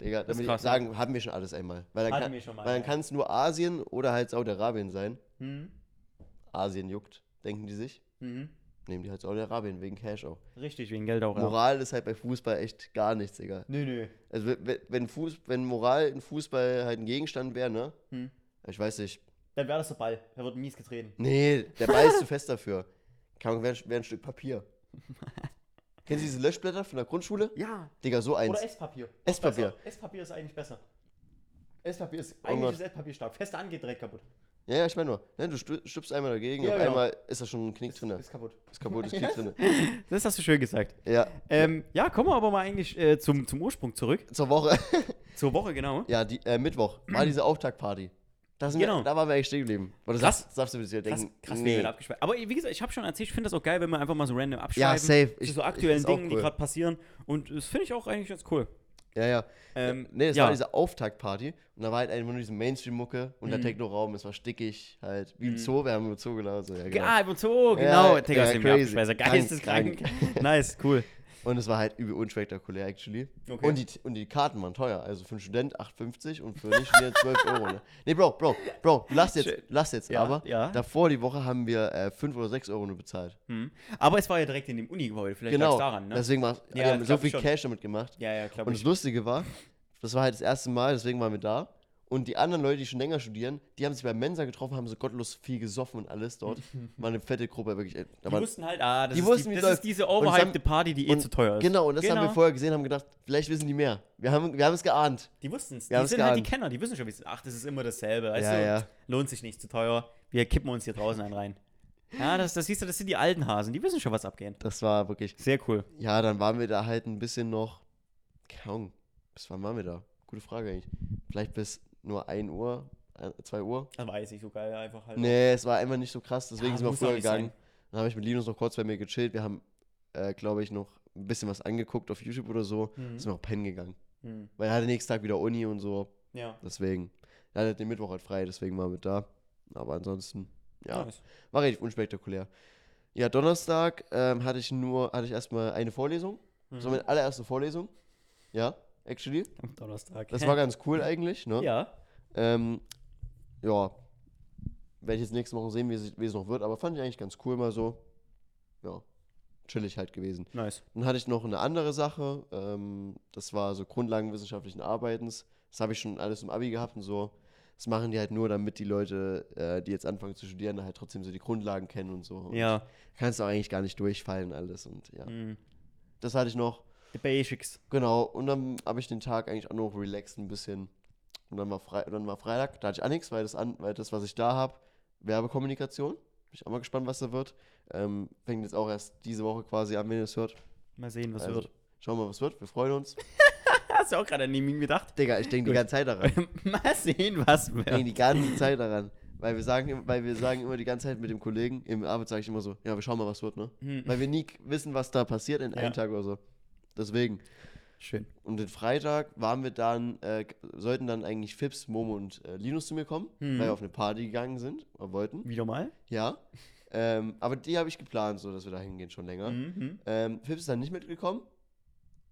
Digga, damit krass, ich sagen, haben wir schon alles einmal. Weil dann, kann, mal, weil dann ja. kann es nur Asien oder halt Saudi-Arabien sein. Hm. Asien juckt, denken die sich. Mhm. Nehmen die halt Saudi-Arabien wegen Cash auch. Richtig, wegen Geld auch. Ja. Moral ist halt bei Fußball echt gar nichts, Digga. Nö, nö. Also we- we- wenn, Fuß, wenn Moral in Fußball halt ein Gegenstand wäre, ne? Hm. Ich weiß nicht. Dann wäre das der Ball. Er wird mies getreten. Nee, der Ball ist zu fest dafür. Kann wäre wär ein Stück Papier. Kennen Sie diese Löschblätter von der Grundschule? Ja. Digga, so eins. Oder Esspapier. Esspapier. Besser. Esspapier ist eigentlich besser. Esspapier ist Oh eigentlich Gott. ist Esspapier stark. Fester angeht direkt kaputt. Ja, ja, ich meine nur. Ne, du stupst einmal dagegen, Ja, auf genau. einmal ist da schon ein Knick drin. Ist kaputt. Ist kaputt, ist Knick drin. Das hast du schön gesagt. Ja. Ähm, ja, kommen wir aber mal eigentlich äh, zum, zum Ursprung zurück. Zur Woche. Zur Woche, genau. ja, die, äh, Mittwoch war diese Auftaktparty. Da, sind Genau. wir, da waren wir eigentlich stehen geblieben. Weil du Krass. sagst, darfst du dir Krass, denken, krass wie nee. da abgeschweift. Aber wie gesagt, ich habe schon erzählt, ich finde das auch geil, wenn wir einfach mal so random abschreiben. Ja, safe. zu Ich- so ich- aktuellen Dingen, die cool. gerade passieren. Und das finde ich auch eigentlich ganz cool. Ja, ja. Ähm, nee, das ja. war diese Auftaktparty. Und da war halt einfach nur diese Mainstream-Mucke und der Mhm. Techno-Raum. Es war stickig, halt. Wie im Mhm. Zoo, wir haben im Zoo genauso. Ja, genau. Ja, im Zoo, genau. Ja, Digga, ja, ist crazy. crazy. Krank, Geisteskrank. nice, cool. Und es war halt übel unspektakulär, actually. Okay. Und, die, und die Karten waren teuer. Also für einen Student 8,50 und für nicht Student 12 Euro. Ne? Nee, Bro, Bro, Bro, lass jetzt, Schön. lass jetzt. Ja, aber ja. davor die Woche haben wir äh, 5 oder 6 Euro nur bezahlt. Hm. Aber es war ja direkt in dem Uni-Gebäude. Vielleicht genau. daran, ne? Deswegen war Ja, wir haben so viel schon. Cash damit gemacht. ja, ja, glaube Und das. Lustige war, das war halt das erste Mal, deswegen waren wir da. Und die anderen Leute, die schon länger studieren, die haben sich bei Mensa getroffen, haben so gottlos viel gesoffen und alles dort. War eine fette Gruppe, wirklich. ey, Da Die wussten halt, ah, das, die ist, wussten, die, das ist diese overhypte Party, die eh zu teuer ist. Genau, und das haben wir Genau. vorher gesehen, haben gedacht, vielleicht wissen die mehr. Wir haben, wir haben es geahnt. Die wussten es. Die sind halt die geahnt. Kenner, die wissen schon, wie es ist. Ach, das ist immer dasselbe. Weißt Ja, ja. Lohnt sich nicht, zu teuer. Wir kippen uns hier draußen einen rein. Ja, das, das siehst du, das sind die alten Hasen. Die wissen schon, was abgeht. Das war wirklich. Sehr cool. Ja, dann waren wir da halt ein bisschen noch. Keine Ahnung, bis wann waren wir da? Gute Frage eigentlich. Vielleicht bis nur 1 Uhr, 2 Uhr? Das weiß ich so geil, einfach halt. Nee, es war einfach nicht so krass, deswegen Ja, sind wir früher gegangen. sein. Dann habe ich mit Linus noch kurz bei mir gechillt. Wir haben, äh, glaube ich, noch ein bisschen was angeguckt auf YouTube oder so. Mhm. Sind wir auch pennen gegangen. Hm. Weil er hatte nächsten Tag wieder Uni und so. Ja. Deswegen. Er hatte den Mittwoch halt frei, deswegen waren wir da. Aber ansonsten, ja, Nice. war relativ unspektakulär. Ja, Donnerstag ähm, hatte ich nur, hatte ich erstmal eine Vorlesung. So Mhm. meine allererste Vorlesung. Ja, actually. Am Donnerstag. Das war ganz cool eigentlich, ne? Ja. Ähm, ja. Werde ich jetzt nächste Woche sehen, wie es, noch wird, aber fand ich eigentlich ganz cool mal so. Ja. Chillig halt gewesen. Nice. Dann hatte ich noch eine andere Sache. Ähm, das war so Grundlagen wissenschaftlichen Arbeitens. Das habe ich schon alles im Abi gehabt und so. Das machen die halt nur, damit die Leute, äh, die jetzt anfangen zu studieren, halt trotzdem so die Grundlagen kennen und so. Und Ja. Kannst du auch eigentlich gar nicht durchfallen alles und ja. Mhm. Das hatte ich noch. The Basics. Genau. Und dann habe ich den Tag eigentlich auch noch relaxed ein bisschen. Und dann war, Fre dann war Freitag, da hatte ich auch nichts, weil das, an weil das was ich da habe, Werbekommunikation. ich auch mal gespannt, was da wird. Ähm, fängt jetzt auch erst diese Woche quasi an, wenn ihr es hört. Mal sehen, was also, wird. Schauen wir mal, was wird. Wir freuen uns. Hast du auch gerade an ihn gedacht? Digga, ich denke die ganze Zeit daran. Mal sehen, was Ich wird. denke die ganze Zeit daran. Weil wir sagen, weil wir sagen immer die ganze Zeit mit dem Kollegen, im Abend sage ich immer so, ja, wir schauen mal, was wird, ne? Hm. Weil wir nie wissen, was da passiert in Ja. einem Tag oder so. Deswegen. Schön. Und den Freitag waren wir dann, äh, sollten dann eigentlich Fips, Momo und äh, Linus zu mir kommen, Mhm. weil wir auf eine Party gegangen sind, oder wollten. Wieder mal? Ja. Ähm, aber die habe ich geplant, so dass wir da hingehen schon länger. Mhm. Ähm, Fips ist dann nicht mitgekommen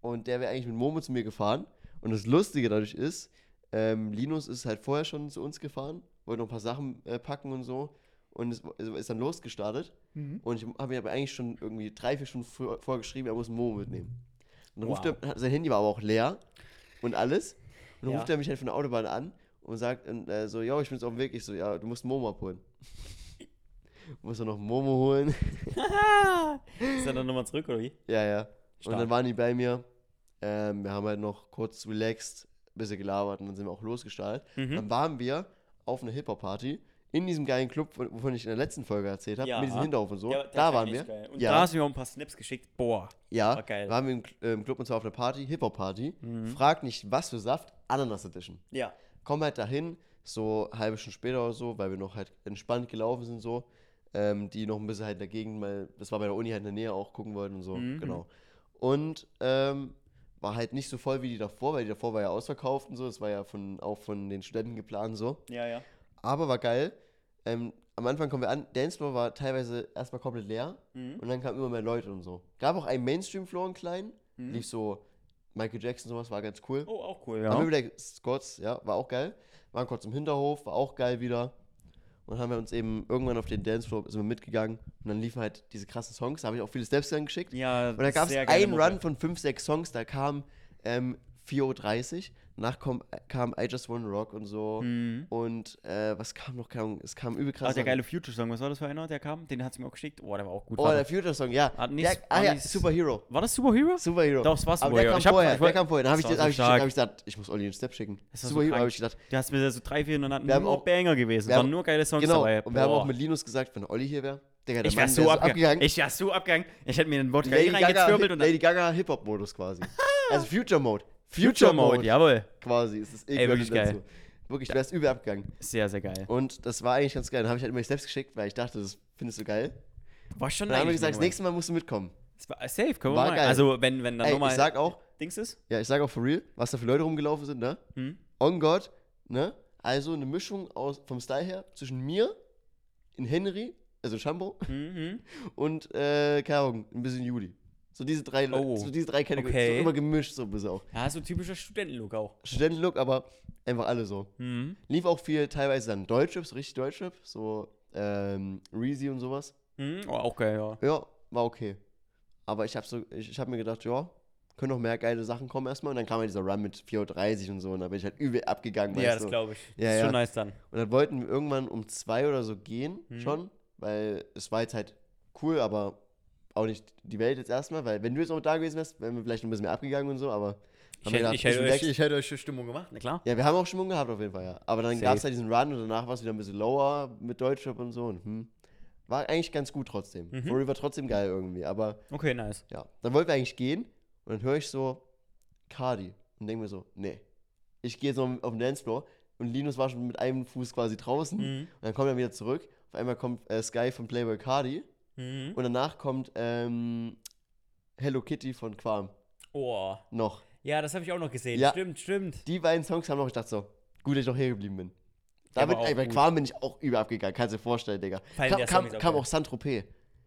und der wäre eigentlich mit Momo zu mir gefahren. Und das Lustige dadurch ist, ähm, Linus ist halt vorher schon zu uns gefahren, wollte noch ein paar Sachen äh, packen und so und ist, also ist dann losgestartet. Mhm. Und ich habe mir aber eigentlich schon irgendwie drei, vier Stunden vor- vorher geschrieben, er muss Momo mitnehmen. Und dann ruft Wow. er, sein Handy war aber auch leer und alles. Und dann Ja. ruft er mich halt von der Autobahn an und sagt und, äh, so, ja, ich bin jetzt auf dem Weg. Ich so, ja, du musst Momo abholen. muss er noch Momo holen? Ist er dann nochmal zurück, oder wie? ja, ja. Und Stark. dann waren die bei mir. Ähm, wir haben halt noch kurz relaxed, ein bisschen gelabert und dann sind wir auch losgestartet. Mhm. Dann waren wir auf einer Hip-Hop-Party in diesem geilen Club, von- wovon ich in der letzten Folge erzählt habe, Ja. mit diesem Hinterhof und so. Ja, da waren wir. geil. Und Ja. da hast du mir auch ein paar Snaps geschickt. Boah. Ja, War geil. waren wir im, äh, im Club und zwar auf einer Party, Hip-Hop-Party. Mhm. Frag nicht, was für Saft, Ananas Edition. Ja. Komm halt dahin, so halbe Stunde später oder so, weil wir noch halt entspannt gelaufen sind, so. Ähm, die noch ein bisschen halt in der Gegend, weil das war bei der Uni halt in der Nähe auch gucken wollten und so, Mhm. genau. Und ähm, war halt nicht so voll wie die davor, weil die davor war ja ausverkauft und so. Das war ja von, auch von den Studenten geplant so. Ja, ja. Aber war geil. Ähm, am Anfang kommen wir an, Dancefloor war teilweise erstmal komplett leer Mhm. und dann kamen immer mehr Leute und so. Gab auch einen Mainstream-Floor, einen kleinen. Mhm. Lief so Michael Jackson, sowas, war ganz cool. Oh, auch cool, Haben wir ja. wieder Scots, ja, war auch geil. Waren kurz im Hinterhof, war auch geil wieder. Und dann haben wir uns eben irgendwann auf den Dancefloor sind wir mitgegangen und dann liefen halt diese krassen Songs. Da habe ich auch viele Steps dann geschickt. Ja, Und da gab es einen. Run von 5, 6 Songs, da kam ähm, 4.30 Uhr, danach kom, kam I Just Wanna Rock und so. Mhm. Und äh, was kam noch? Ahnung, es kam übel krass. Ah, der geile Future-Song, was war das für einer, der kam? Den hat sie mir auch geschickt. Oh, der war auch gut. Oh, der Future-Song, ja. Hat nicht- der, ah ja, nicht- Superhero. war das Superhero? Superhero. Doch, es war Aber der Superhero. kam Ich hab- vorher, ich der kam vorher. Dann habe ich, war hab so ich, hab ich gesagt, ich muss Olli einen Step schicken. Das so Superhero krank. habe ich gedacht. Du hast mir so drei, vier und dann Wir haben nur auch- Banger gewesen. wir waren haben- nur geile Songs Genau. dabei. Und wir haben auch mit Linus gesagt, wenn Olli hier wäre, Digga, Ich wär Mann so wär abgegangen. Ich wär so abgegangen. Ich hätte mir den Wodka Lady Gaga, reingezwirbelt Hip- und dann. Lady Gaga Hip-Hop-Modus quasi. also Future Mode. Future Mode, jawohl. quasi. Ist das Ey, wirklich geil. dazu. Wirklich, du wärst übel abgegangen. Sehr, sehr geil. Und das war eigentlich ganz geil. Dann habe ich halt immer selbst geschickt, weil ich dachte, das findest du geil. War schon dann haben wir gesagt, das nächste Mal musst du mitkommen. Es war safe, können wir War mal. geil. Also, wenn, wenn dann Ey, nochmal ich sag auch, Dings ist. ja, ich sag auch for real, was da für Leute rumgelaufen sind, ne? Hm? On God, ne? Also eine Mischung aus, vom Style her zwischen mir, in Henry, also Shambo, Mhm. und, äh, keine Ahnung, ein bisschen Juli. So diese drei, Oh. so diese drei Kategorien. Okay. So immer gemischt so ein bisschen auch. Ja, so typischer Studentenlook auch. Studentenlook, aber einfach alle so. Mhm. Lief auch viel, teilweise dann Deutschrap, so richtig Deutschrap, so ähm, Reezy und sowas. Mhm. Oh, auch geil, ja. Ja, war okay. Aber ich habe so, ich, ich hab mir gedacht, ja, können noch mehr geile Sachen kommen erstmal. Und dann kam halt dieser Run mit 4.30 Uhr und so. Und da bin ich halt übel abgegangen. Ja, das du. glaube ich. Ja, das ist ja. schon nice dann. Und dann wollten wir irgendwann um zwei oder so gehen, Mhm. schon. Weil es war jetzt halt cool, aber auch nicht die Welt jetzt erstmal. Weil wenn du jetzt noch da gewesen wärst, wären wir vielleicht noch ein bisschen mehr abgegangen und so. Aber Ich hätte, ich, hätte euch, ich hätte euch Stimmung gemacht, na klar. Ja, wir haben auch Stimmung gehabt auf jeden Fall, ja. Aber dann gab es halt diesen Run und danach war es wieder ein bisschen lower mit Deutschrap und so. Und, hm, war eigentlich ganz gut trotzdem. Mhm. For Real war trotzdem geil irgendwie. Aber Okay, nice. ja, dann wollten wir eigentlich gehen und dann höre ich so Cardi und denke mir so, nee, ich gehe jetzt noch auf den Dancefloor und Linus war schon mit einem Fuß quasi draußen Mhm. und dann kommt er wieder zurück. Auf einmal kommt äh, Sky von Playboy Cardi Mhm. und danach kommt ähm, Hello Kitty von Quam Oh. noch. Ja, das habe ich auch noch gesehen. Ja. Stimmt, stimmt. Die beiden Songs haben noch gedacht so, gut, dass ich noch hier geblieben bin. Damit, war ey, bei. Quam bin ich auch über abgegangen, kannst du dir vorstellen, Digga. Vor allem Kam, kam, auch auch Saint-Tropez,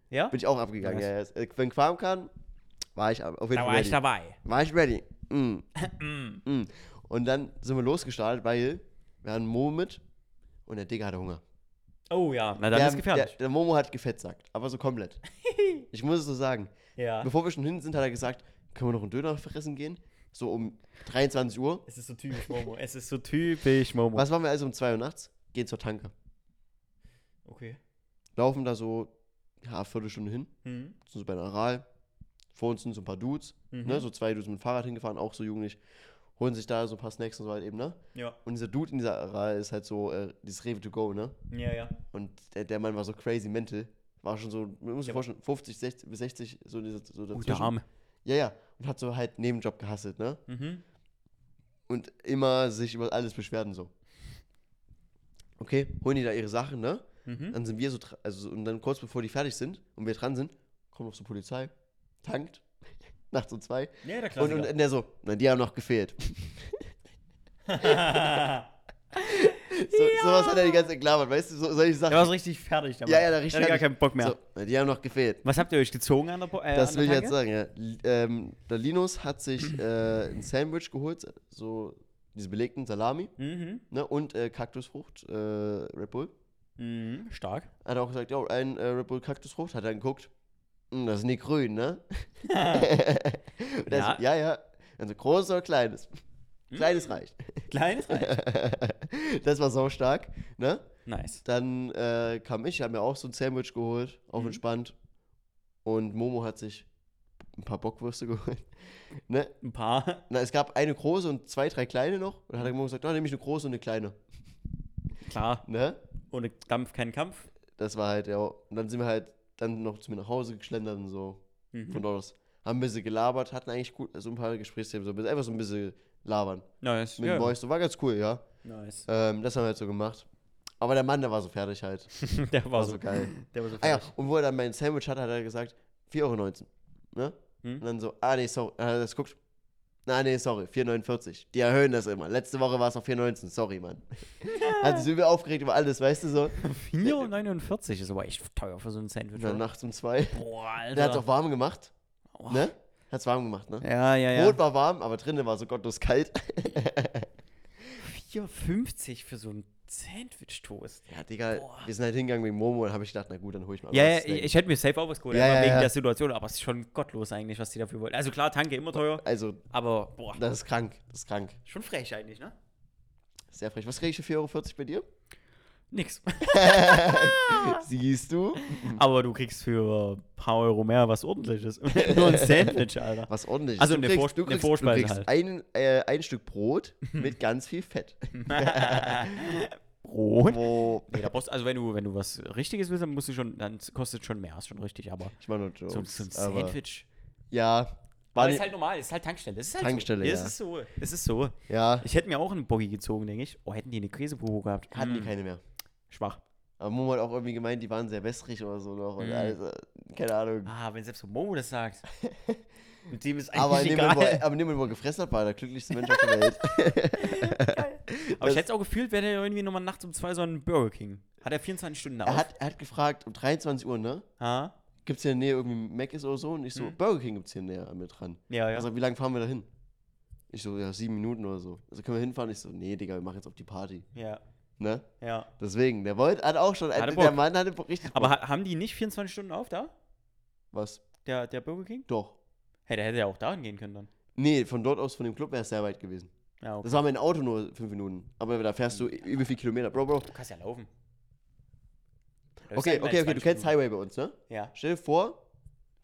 Ja? bin ich auch abgegangen. Ja, ja. Äh, Wenn Quam kam, war ich auf jeden Da Fall war ready. ich dabei. War ich ready. Mm. Mm. Und dann sind wir losgestartet, weil wir hatten Momo mit und der Digga hatte Hunger. Oh ja, na dann der, ist gefährlich. Der, der Momo hat gefettsackt, aber so komplett. ich muss es so sagen. ja. Bevor wir schon hin sind, hat er gesagt, können wir noch einen Döner fressen gehen? So um 23 Uhr. Es ist so typisch Momo. es ist so typisch Momo. Was machen wir also um 2 Uhr nachts? Gehen zur Tanke. Okay. Laufen da so, ja, eine Viertelstunde hin. Mhm. Sind so bei einer Aral. Vor uns sind so ein paar Dudes. Mhm. Ne, so zwei Dudes mit dem Fahrrad hingefahren, auch so jugendlich. Holen sich da so ein paar Snacks und so halt eben, ne? Ja. Und dieser Dude in dieser Reihe ist halt so, äh, dieses Rewe to go, ne? Ja, ja. Und der, der Mann war so crazy mental. War schon so, man muss sich Ja, vorstellen, 50, 60 bis 60, so, diese, so Guter dazwischen. Arme. Ja, ja. Und hat so halt Nebenjob gehasselt, ne? Mhm. Und immer sich über alles beschwerden so. Okay, holen die da ihre Sachen, ne? Mhm. Dann sind wir so, also und dann kurz bevor die fertig sind und wir dran sind, kommt noch so Polizei, tankt, nachts um zwei. Ja, der Und, und der so, na, die haben noch gefehlt. So, Sowas hat er die ganze Zeit gelabert, weißt du, so, solche Sachen. Der war so richtig fertig. Der Ja, ja, der richtig Der hatte gar keinen Bock mehr. So, na, die haben noch gefehlt. Was habt ihr euch gezogen an der, Bo äh, Das will ich jetzt sagen, ja. L- Ähm, der Linus hat sich äh, ein Sandwich geholt, so diese belegten Salami, Mhm. ne, und äh, Kaktusfrucht, äh, Red Bull. Mhm. Stark. Hat er auch gesagt, ja, ein äh, Red Bull Kaktusfrucht, hat er geguckt, "Hm, das sind die grün, ne? Ja. ja, ja. Also groß oder kleines? Kleines reicht. Kleines Reich. das war so stark, ne? Nice. Dann äh, kam ich, habe mir auch so ein Sandwich geholt, auf Mhm. entspannt. Und Momo hat sich ein paar Bockwürste geholt. Ne? Ein paar. Na, es gab eine große und zwei, drei kleine noch. Und dann hat er Momo gesagt, oh, nehme ich eine große und eine kleine. Klar. Ne? Ohne Dampf kein Kampf. Das war halt, ja. Und dann sind wir halt dann noch zu mir nach Hause geschlendert und so. Mhm. Von dort aus. Haben ein bisschen gelabert, hatten eigentlich gut, so ein paar Gesprächsthemen, so ein bisschen, einfach so ein bisschen labern. Nice. Mit ja. dem Boys, so war ganz cool, ja. Nice. Ähm, das haben wir halt so gemacht. Aber der Mann, der war so fertig halt. der war, War so geil. Der war so Ah ja, fertig. und wo er dann mein Sandwich hat, hat er gesagt, 4,19 Euro. Ne? Hm? Und dann so, ah nee, sorry. Dann hat er das guckt. Na nee, sorry, 4,49. Die erhöhen das immer. Letzte Woche war es noch 4,19. Sorry, Mann. hat sich so übel aufgeregt über alles, weißt du so. 4,49 ist aber echt teuer für so ein Sandwich. Und dann nachts um zwei. Boah, Alter. Der hat es auch warm gemacht, Boah. ne? Hat's warm gemacht, ne? Ja, ja, ja. Brot war warm, aber drinnen war so gottlos kalt. 4,50 für so ein Sandwich-Toast. ja, Digga, Boah. wir sind halt hingegangen wegen Momo, dann habe ich gedacht, na gut, dann hole ich mal Ja, ja was. ich, ich hätte mir safe auch was geholt, Ja, ja, wegen ja. der Situation, aber es ist schon gottlos eigentlich, was die dafür wollen. Also klar, Tanke immer teuer, Also, aber boah, das ist krank. Das ist krank. schon frech eigentlich, ne? Sehr frech. Was kriege ich für 4,40 Euro bei dir? Nix. Siehst du? aber du kriegst für ein paar Euro mehr was ordentliches. Nur ein Sandwich, Alter. Was ordentlich. Also du eine kriegst, Vor- du eine kriegst, Vorspeise du kriegst halt. ein, äh, ein Stück Brot mit ganz viel Fett. Brot? Wo, Nee, da brauchst, also wenn du, wenn du was Richtiges willst, dann musst du schon, dann kostet es schon mehr, ist schon richtig, aber ich mache nur so, Jokes. so ein aber, Sandwich. ja, war ist halt normal, ist halt Tankstelle. Es ist halt Tankstelle, so. ja. Es ist so. Es ist so. ja, Ich hätte mir auch einen Boggy gezogen, denke ich. Oh, hätten die eine Käsebrühe gehabt. hatten die Mm, keine mehr. Schwach. Aber Momo hat auch irgendwie gemeint, die waren sehr wässrig oder so noch. Und Mm. also, keine Ahnung. Ah, wenn selbst so Momo das sagt. Mit dem ist eigentlich aber in dem, wo, egal. er- aber in dem Moment, wo er gefressen hat, war er der glücklichste Mensch auf der Welt. Aber ich hätte es auch gefühlt, wäre der irgendwie nochmal nachts um zwei so ein Burger King. Hat er 24 Stunden auf? er, hat, er hat gefragt, um 23 Uhr, ne? ha? Gibt es hier in der Nähe irgendwie Mc's oder so? Und ich so, Mhm. Burger King gibt es hier in der Nähe an mir dran. Ja, ja. Also, wie lange fahren wir da hin? Ich so, ja, sieben Minuten oder so. Also können wir hinfahren? Ich so, nee, Digga, wir machen jetzt auf die Party. ja, Ne? ja. Deswegen, der wollte, hat auch schon, Hatte der Bock. Mann hatte Bock, richtig Aber Bock. ha haben die nicht 24 Stunden auf da? Was? Der, der Burger King? Doch. Hey, der hätte ja auch dahin gehen können dann. Nee, von dort aus, von dem Club wäre es sehr weit gewesen. Ja, okay. Das war mein Auto nur fünf Minuten. Aber da fährst du über vier Kilometer. Bro, Bro. Du kannst ja laufen. Das Okay, halt okay, okay, 20 du kennst. Highway bei uns, ne? Ja. Stell dir vor,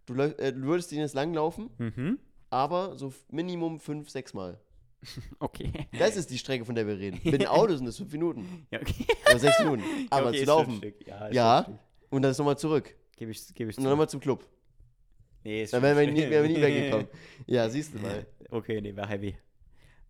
du, äh, du würdest den jetzt langlaufen, Mhm. aber so Minimum fünf, sechs Mal. Okay. Das ist die Strecke, von der wir reden. Mit dem Auto sind es fünf Minuten. Ja, okay. Oder sechs Minuten. Aber okay, zu laufen. Ja, Ja. Und dann ist nochmal zurück. Gebe ich, gebe ich Und dann nochmal zum Club. Nee, ist Dann wären wir nie, wir nie weggekommen. Ja, siehst du mal. Okay, nee, war heavy.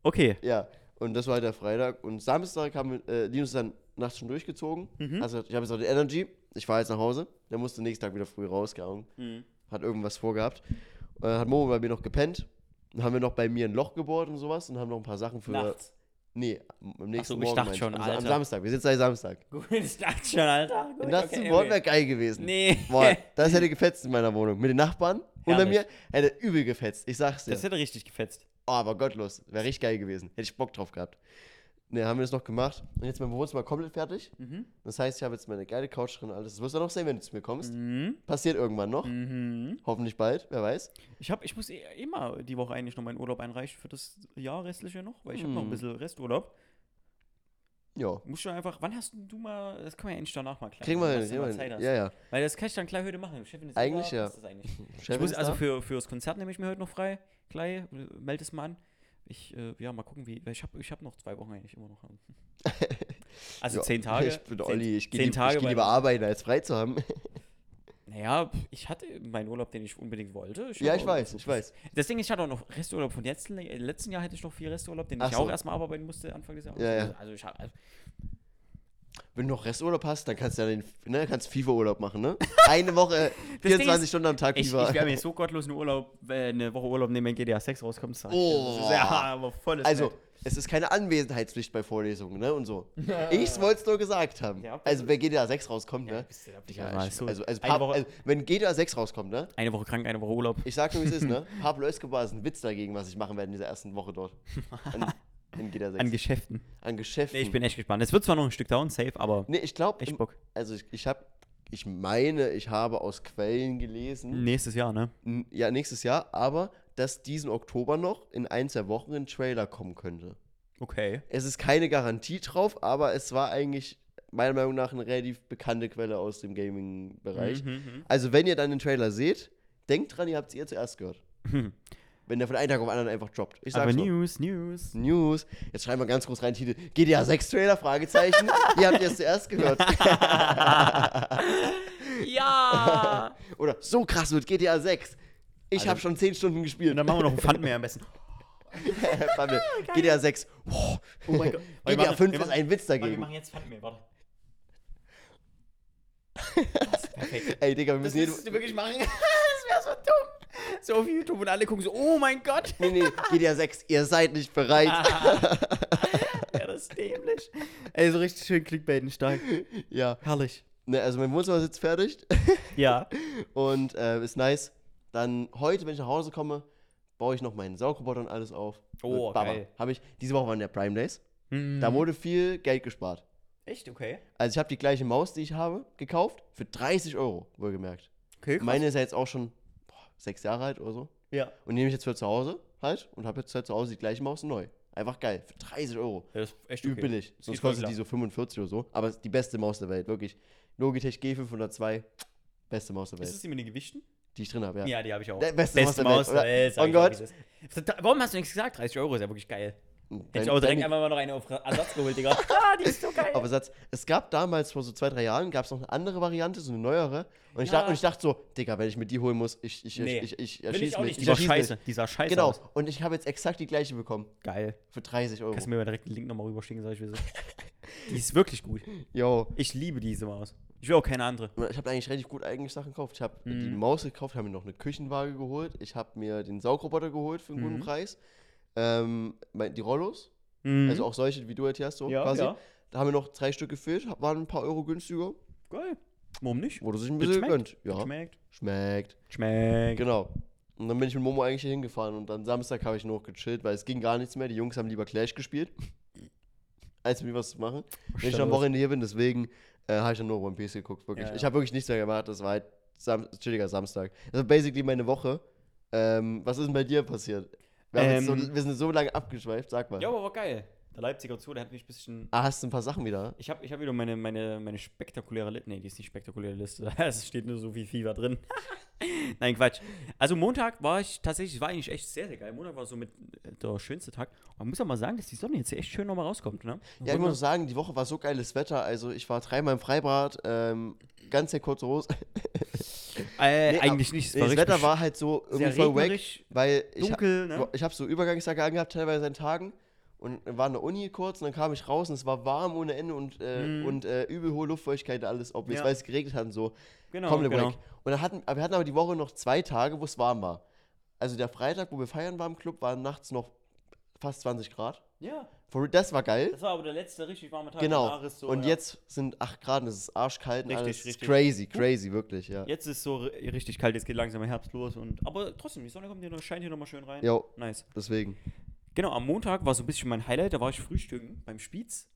Okay. Ja, und das war halt der Freitag. Und Samstag haben wir, äh, Linus dann nachts schon durchgezogen. Mhm. Also ich habe jetzt auch die Energy. Ich fahre jetzt nach Hause. Der musste nächsten Tag wieder früh rausgehauen. Mhm. Hat irgendwas vorgehabt. Äh, hat Momo bei mir noch gepennt. Dann haben wir noch bei mir ein Loch gebohrt und sowas und haben noch ein paar Sachen für. Nachts. Nee, am nächsten ich Morgen. dachte meine schon, am, Sa- am Alter. Samstag. Wir sind seit Samstag. Gut, ich dachte schon, Alter. Gut, Und das okay, okay. wäre geil gewesen. Nee. Boah, das hätte gefetzt in meiner Wohnung. Mit den Nachbarn. Und bei mir hätte übel gefetzt. Ich sag's dir. Das hätte richtig gefetzt. Oh, aber gottlos. Wäre richtig geil gewesen. Hätte ich Bock drauf gehabt. Ne, haben wir das noch gemacht. Und jetzt mein Wohnzimmer komplett fertig. Mhm. Das heißt, ich habe jetzt meine geile Couch drin und alles. Das wirst du noch sehen, wenn du zu mir kommst. Mhm. Passiert irgendwann noch. Mhm. Hoffentlich bald, wer weiß. Ich, hab, ich muss eh, immer die Woche eigentlich noch meinen Urlaub einreichen für das Jahr restliche noch, weil ich habe noch ein Hm. bisschen Resturlaub. Ja. Musst du einfach, wann hast du mal, das können wir ja endlich danach mal klären. Kriegen wir hin. Zeit hast. Ja, ja. Weil das kann ich dann gleich heute machen. Chefin ist Eigentlich Urlaub, ja. ist das eigentlich? Ich muss, also für, für das Konzert nehme ich mir heute noch frei. Gleich, melde es mal an. ich, äh, ja, mal gucken, wie. Ich habe ich hab noch zwei Wochen eigentlich immer noch. also Ja, zehn Tage. Ich bin Olli, ich gehe lieb, ich geh lieber arbeiten, als frei zu haben. Naja, ich hatte meinen Urlaub, den ich unbedingt wollte. ja, hab ich weiß, ich weiß. Das Ding ist, ich hatte auch noch Resturlaub von letzten, äh, letzten Jahr hätte ich noch viel Resturlaub, den Ach ich so. auch erstmal arbeiten musste Anfang des Jahres. Ja, ja. Also, also ich habe. Also, Wenn du noch Resturlaub hast, dann kannst du ja den ne, kannst FIFA-Urlaub machen, ne? Eine Woche, Ding 24 ist, Stunden am Tag ich, ich FIFA. wäre mir so gottlos einen Urlaub, äh, eine Woche Urlaub nehmen, wenn GTA 6 rauskommt. dir. Oh. Das ist ja, aber volles Also, Fett. es ist keine Anwesenheitspflicht bei Vorlesungen, ne? Und so. Ich wollte es nur gesagt haben. Ja, also, wenn GTA 6 rauskommt, ne? mal ich, so- also, also, eine, Pab- Woche, also, wenn GTA 6 rauskommt, ne? eine Woche krank, eine Woche Urlaub. Ich sag nur, wie es ist, ne? Pablo Escobar ist ein Witz dagegen, was ich machen werde in dieser ersten Woche dort. An, in GTA 6. An Geschäften. An Geschäften. Nee, ich bin echt gespannt. Es wird zwar noch ein Stück down, safe, aber Nee, ich glaube, echt Bock. also ich, ich habe, ich meine, ich habe aus Quellen Mhm. gelesen, Nächstes Jahr, ne? ja, nächstes Jahr, aber dass diesen Oktober noch in ein, zwei Wochen ein Trailer kommen könnte. Okay. Es ist keine Garantie drauf, aber es war eigentlich meiner Meinung nach eine relativ bekannte Quelle aus dem Gaming-Bereich. Mhm, mhm. Also, wenn ihr dann den Trailer seht, denkt dran, ihr habt es ihr zuerst gehört. Wenn der von einem Tag auf den anderen einfach droppt. Ich Aber sag's nur. News, News. News. Jetzt schreiben wir ganz groß rein, Titel. GTA 6 Trailer? Fragezeichen. Ihr habt es zuerst gehört. Ja! Oder so krass wird GTA 6. Ich Also- habe schon 10 Stunden Und gespielt. dann machen wir noch ein Pfand mehr am besten. GTA 6. Boah. Oh mein Gott. GTA 5 ist ein Witz Wir dagegen. machen jetzt Pfand mehr, warte. Das ist perfekt. Ey, Digga, wir Das müssen jede. müsstest du wirklich machen. Das wäre so dumm. So auf YouTube und alle gucken so, oh mein Gott. Nee, nee, GTA 6, ihr seid nicht bereit. ja, das ist dämlich. Ey, so richtig schön Clickbaiten stark. ja. Herrlich. Ne, also mein Wohnzimmer ist jetzt fertig Ja. und äh, ist nice. Dann heute, wenn ich nach Hause komme, baue ich noch meinen Saugroboter und alles auf. Oh, geil. Hab ich, diese Woche waren ja Prime Days. Mhm. Da wurde viel Geld gespart. Echt, okay. Also ich habe die gleiche Maus, die ich habe, gekauft. Für 30 Euro, wohlgemerkt. Okay, krass. Meine ist ja jetzt auch schon sechs Jahre alt oder so. ja. Und nehme ich jetzt für zu Hause halt und habe jetzt halt zu Hause die gleiche Maus neu. Einfach geil. Für 30 Euro. Das ist echt Übel okay. billig. Sonst kostet die so 45 oder so. Aber ist die beste Maus der Welt, wirklich. Logitech G502, beste Maus der Ist Welt. es die mit den Gewichten? Die ich drin habe, ja. Ja, die habe ich auch. Der beste Maus der Welt, Maus der Welt. Oh Gott. ist. Warum hast du nichts gesagt? 30 Euro ist ja wirklich geil. Hätte Dein- ich auch direkt einfach mal noch eine auf Ersatz geholt, Digga. ah, die ist so geil. Aber Satz, es gab damals vor so zwei, drei Jahren, gab es noch eine andere Variante, so eine neuere. Und ich, Ja. dachte, und ich dachte so, Digga, wenn ich mir die holen muss, ich, ich, Nee. ich, ich, ich Will ich erschieß auch mich. nicht. Ich Die war erschieß scheiße. mich. Die sah scheiße Genau. aus. Und ich habe jetzt exakt die gleiche bekommen. Geil. Für 30 Euro. Kannst du mir mal direkt den Link nochmal rüberschicken, sag ich wie so. Die ist wirklich gut. Yo. Ich liebe diese Maus. Ich will auch keine andere. Ich habe eigentlich relativ gut eigentlich Sachen gekauft. Ich habe die Mhm. Maus gekauft, habe mir noch eine Küchenwaage geholt. Ich habe mir den Saugroboter geholt für einen guten Mhm. Preis. Ähm, die Rollos, Mhm. also auch solche, wie du jetzt hier hast, so ja, quasi. ja. Da haben wir noch drei Stück gefüllt, waren ein paar Euro günstiger. Geil. Warum nicht? Wurde sich ein bisschen gegönnt. Ja, Schmeckt. schmeckt. Schmeckt. Genau. Und dann bin ich mit Momo eigentlich hier hingefahren und dann Samstag habe ich nur noch gechillt, weil es ging gar nichts mehr. Die Jungs haben lieber Clash gespielt, als mir was zu machen. Wenn ich am Wochenende hier bin, deswegen äh, habe ich dann nur One Piece geguckt, wirklich. Ja, ja. Ich habe wirklich nichts mehr gemacht, das war halt Sam chilliger Samstag. Das war basically meine Woche. Ähm, was ist denn bei dir passiert? Wir, jetzt so, Ähm, wir sind so lange abgeschweift, sag mal. Ja, aber war geil. Der Leipziger Zoo, der hat mich ein bisschen. Ah, hast du ein paar Sachen wieder? Ich habe ich hab wieder meine, meine, meine spektakuläre Liste. Nee, die ist nicht spektakuläre Liste. Es steht nur so wie Fieber drin. Nein, Quatsch. Also Montag war ich tatsächlich, es war eigentlich echt sehr, sehr geil. Montag war so mit äh, der schönste Tag. Man muss auch mal sagen, dass die Sonne jetzt echt schön nochmal rauskommt, ne? Ja, ich muss sagen, die Woche war so geiles Wetter. Also ich war dreimal im Freibad, ähm, ganz sehr kurze Hose. äh, Nee, eigentlich nicht. Es Nee, war das Wetter war halt so irgendwie voll wack, weil ich, dunkel, ne? ich habe so Übergangsjacke angehabt, teilweise an Tagen. Und war in der Uni kurz und dann kam ich raus und es war warm ohne Ende und, äh, Mhm. und äh, übel hohe Luftfeuchtigkeit, alles, ob Ja. weil es geregnet hat und so. Genau, Komplett genau. wack. Und dann hatten, wir hatten aber die Woche noch zwei Tage, wo es warm war. Also der Freitag, wo wir feiern waren im Club, waren nachts noch fast 20 Grad. Ja, For- Das war geil. das war aber der letzte richtig warme Tag. Genau. Ist So, und ja. jetzt sind 8 Grad und es ist arschkalt Richtig, alles. Richtig. crazy, crazy, wirklich, ja. Jetzt ist so ri- richtig kalt, jetzt geht langsam der Herbst los. Und, aber trotzdem, die Sonne kommt hier noch, scheint hier nochmal schön rein. Jo, Nice. deswegen. Genau, am Montag war so ein bisschen mein Highlight, da war ich frühstücken beim Spitz.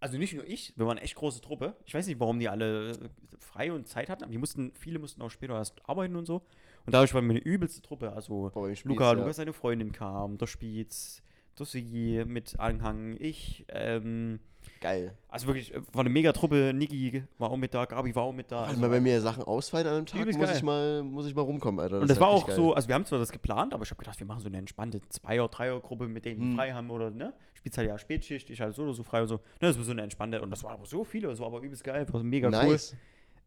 Also nicht nur ich, wir waren eine echt große Truppe. Ich weiß nicht, warum die alle frei und Zeit hatten, aber die mussten, viele mussten auch später erst arbeiten und so. Und dadurch war mir eine übelste Truppe. Also Boah, Luca, ja. Luca seine Freundin kam, der Spitz, Dossi mit Anhang, ich, ähm, Geil. also wirklich, äh, war eine mega Truppe, Niki war auch mit da, Gabi war auch mit da. Wenn Also, mal bei mir Sachen ausfallen an einem Tag, muss geil. ich, mal, muss ich mal rumkommen, Alter. und das war halt auch echt so, geil. also wir haben zwar das geplant, aber ich habe gedacht, wir machen so eine entspannte Zweier-, Dreier-Gruppe mit denen, die Hm. frei haben oder, ne? Spielst halt ja Spätschicht, ich halt so oder so frei und so. Ne, das war so eine entspannte, und das war aber so viele, das war aber übelst geil, war mega cool. Nice.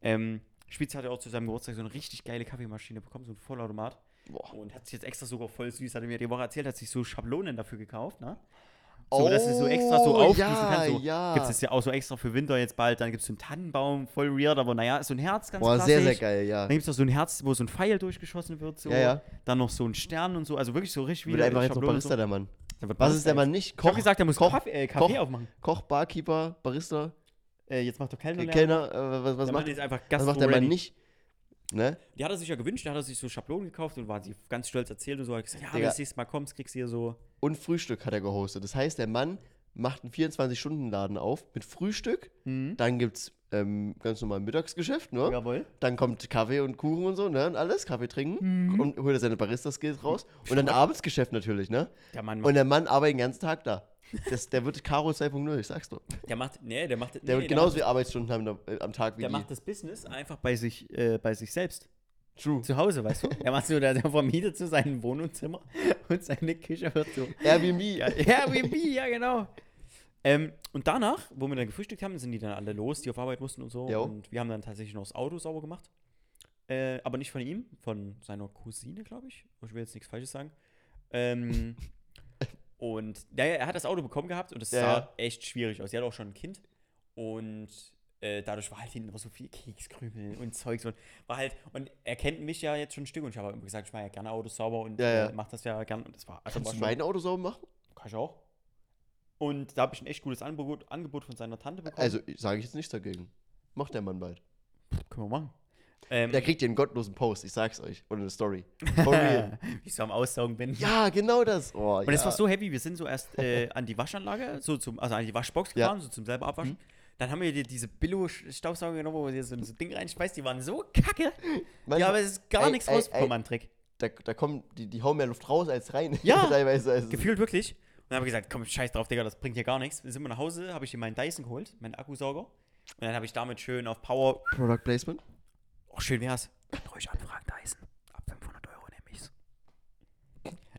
Ähm, Spitz hatte auch zu seinem Geburtstag so eine richtig geile Kaffeemaschine bekommen, so ein Vollautomat. Boah. Und hat sich jetzt extra sogar voll süß, hat er mir die Woche erzählt, hat sich so Schablonen dafür gekauft, ne? So, dass du so extra so Oh, aufgießen ja, kannst. So, ja. Gibt es ja auch so extra für Winter jetzt bald. Dann gibt es so einen Tannenbaum, voll weird, aber naja, so ein Herz ganz Boah, klassisch. sehr, sehr geil, ja. Dann gibt es auch so ein Herz, wo so ein Pfeil durchgeschossen wird. So. Ja, ja. Dann noch so ein Stern und so. Also wirklich so richtig Wird einfach jetzt noch Barista, der Mann. So. Der wird Was ist der Mann nicht? jetzt. Ich hab gesagt, der muss Koch, Kaffee, äh, Kaffee Koch. aufmachen. Koch, Barkeeper, Barista, Äh, jetzt macht er Kellner. Kellner, äh, was, was, Mann macht, einfach was macht der Mann nicht? Ne? Die hat er sich ja gewünscht, da hat er sich so Schablonen gekauft und war sie ganz stolz erzählt und so. Hat gesagt, ja, wenn du das nächste Mal kommst, kriegst du hier so. Und Frühstück hat er gehostet. Das heißt, der Mann macht einen 24-Stunden-Laden auf mit Frühstück. Dann gibt's ähm, ganz normal Mittagsgeschäft, ne? Jawohl. Dann kommt Kaffee und Kuchen und so, ne? Und alles, Kaffee trinken. Mhm. Und holt er seine Barista-Skills raus. Und dann Abendsgeschäft natürlich, ne? Der Mann Und der Mann arbeitet den ganzen Tag da. Das, der wird Karo 2.0, ich sag's doch. der macht, nee, der macht, Der nee, wird der genauso macht, viele Arbeitsstunden haben äh, am Tag wie der die. macht das Business einfach bei sich, äh, bei sich selbst. True. Zu Hause, weißt du? Er macht so, der, der vermietet so sein Wohnzimmer und seine Küche wird so. Airbnb. Ja, Airbnb, ja, genau. Ähm, und danach, wo wir dann gefrühstückt haben, sind die dann alle los, die auf Arbeit mussten und so. Jo. Und wir haben dann tatsächlich noch das Auto sauber gemacht. Äh, aber nicht von ihm, von seiner Cousine, glaube ich. Ich will jetzt nichts Falsches sagen. Ähm, und ja, ja, er hat das Auto bekommen gehabt und es Ja, sah ja. echt schwierig aus. Sie hat auch schon ein Kind und äh, dadurch war halt hinten immer so viel Kekskrümel und Zeugs und war halt, und er kennt mich ja jetzt schon ein Stück und ich habe immer gesagt, ich mache ja gerne Autos sauber und Ja, ja. Äh, mach das ja gerne und das war, also Kannst war du mein Auto sauber machen? kann ich auch. Und da habe ich ein echt gutes Angebot, Angebot von seiner Tante bekommen. Also, sage ich jetzt nichts dagegen. Macht der Mann bald. können wir machen. Ähm, Der kriegt den gottlosen Post, ich sag's euch. Und eine Story. For real. wie ich so am Aussaugen bin. ja, genau das. Oh, Und ja. es war so heavy, wir sind so erst äh, an die Waschanlage, so zum, also an die Waschbox Ja. gefahren, so zum selber abwaschen. Mhm. Dann haben wir die, diese Billo-Staubsauger genommen, wo wir so ein so Ding reinschmeißt, die waren so kacke. Manchmal- ja, aber es ist gar Ey, nichts ey, rausbekommen ey. an Trick. da, da kommen, die, die hauen mehr Luft raus als rein. Ja. teilweise. Also, Gefühlt wirklich. Und dann habe ich gesagt, komm, scheiß drauf, Digga, das bringt hier gar nichts. Wir sind mal nach Hause, habe ich hier meinen Dyson geholt, meinen Akkusauger. Und dann habe ich damit schön auf Power Product Placement. Oh, schön wär's. Kann ruhig anfragen, Dyson. Ab 500 Euro nehme ich's.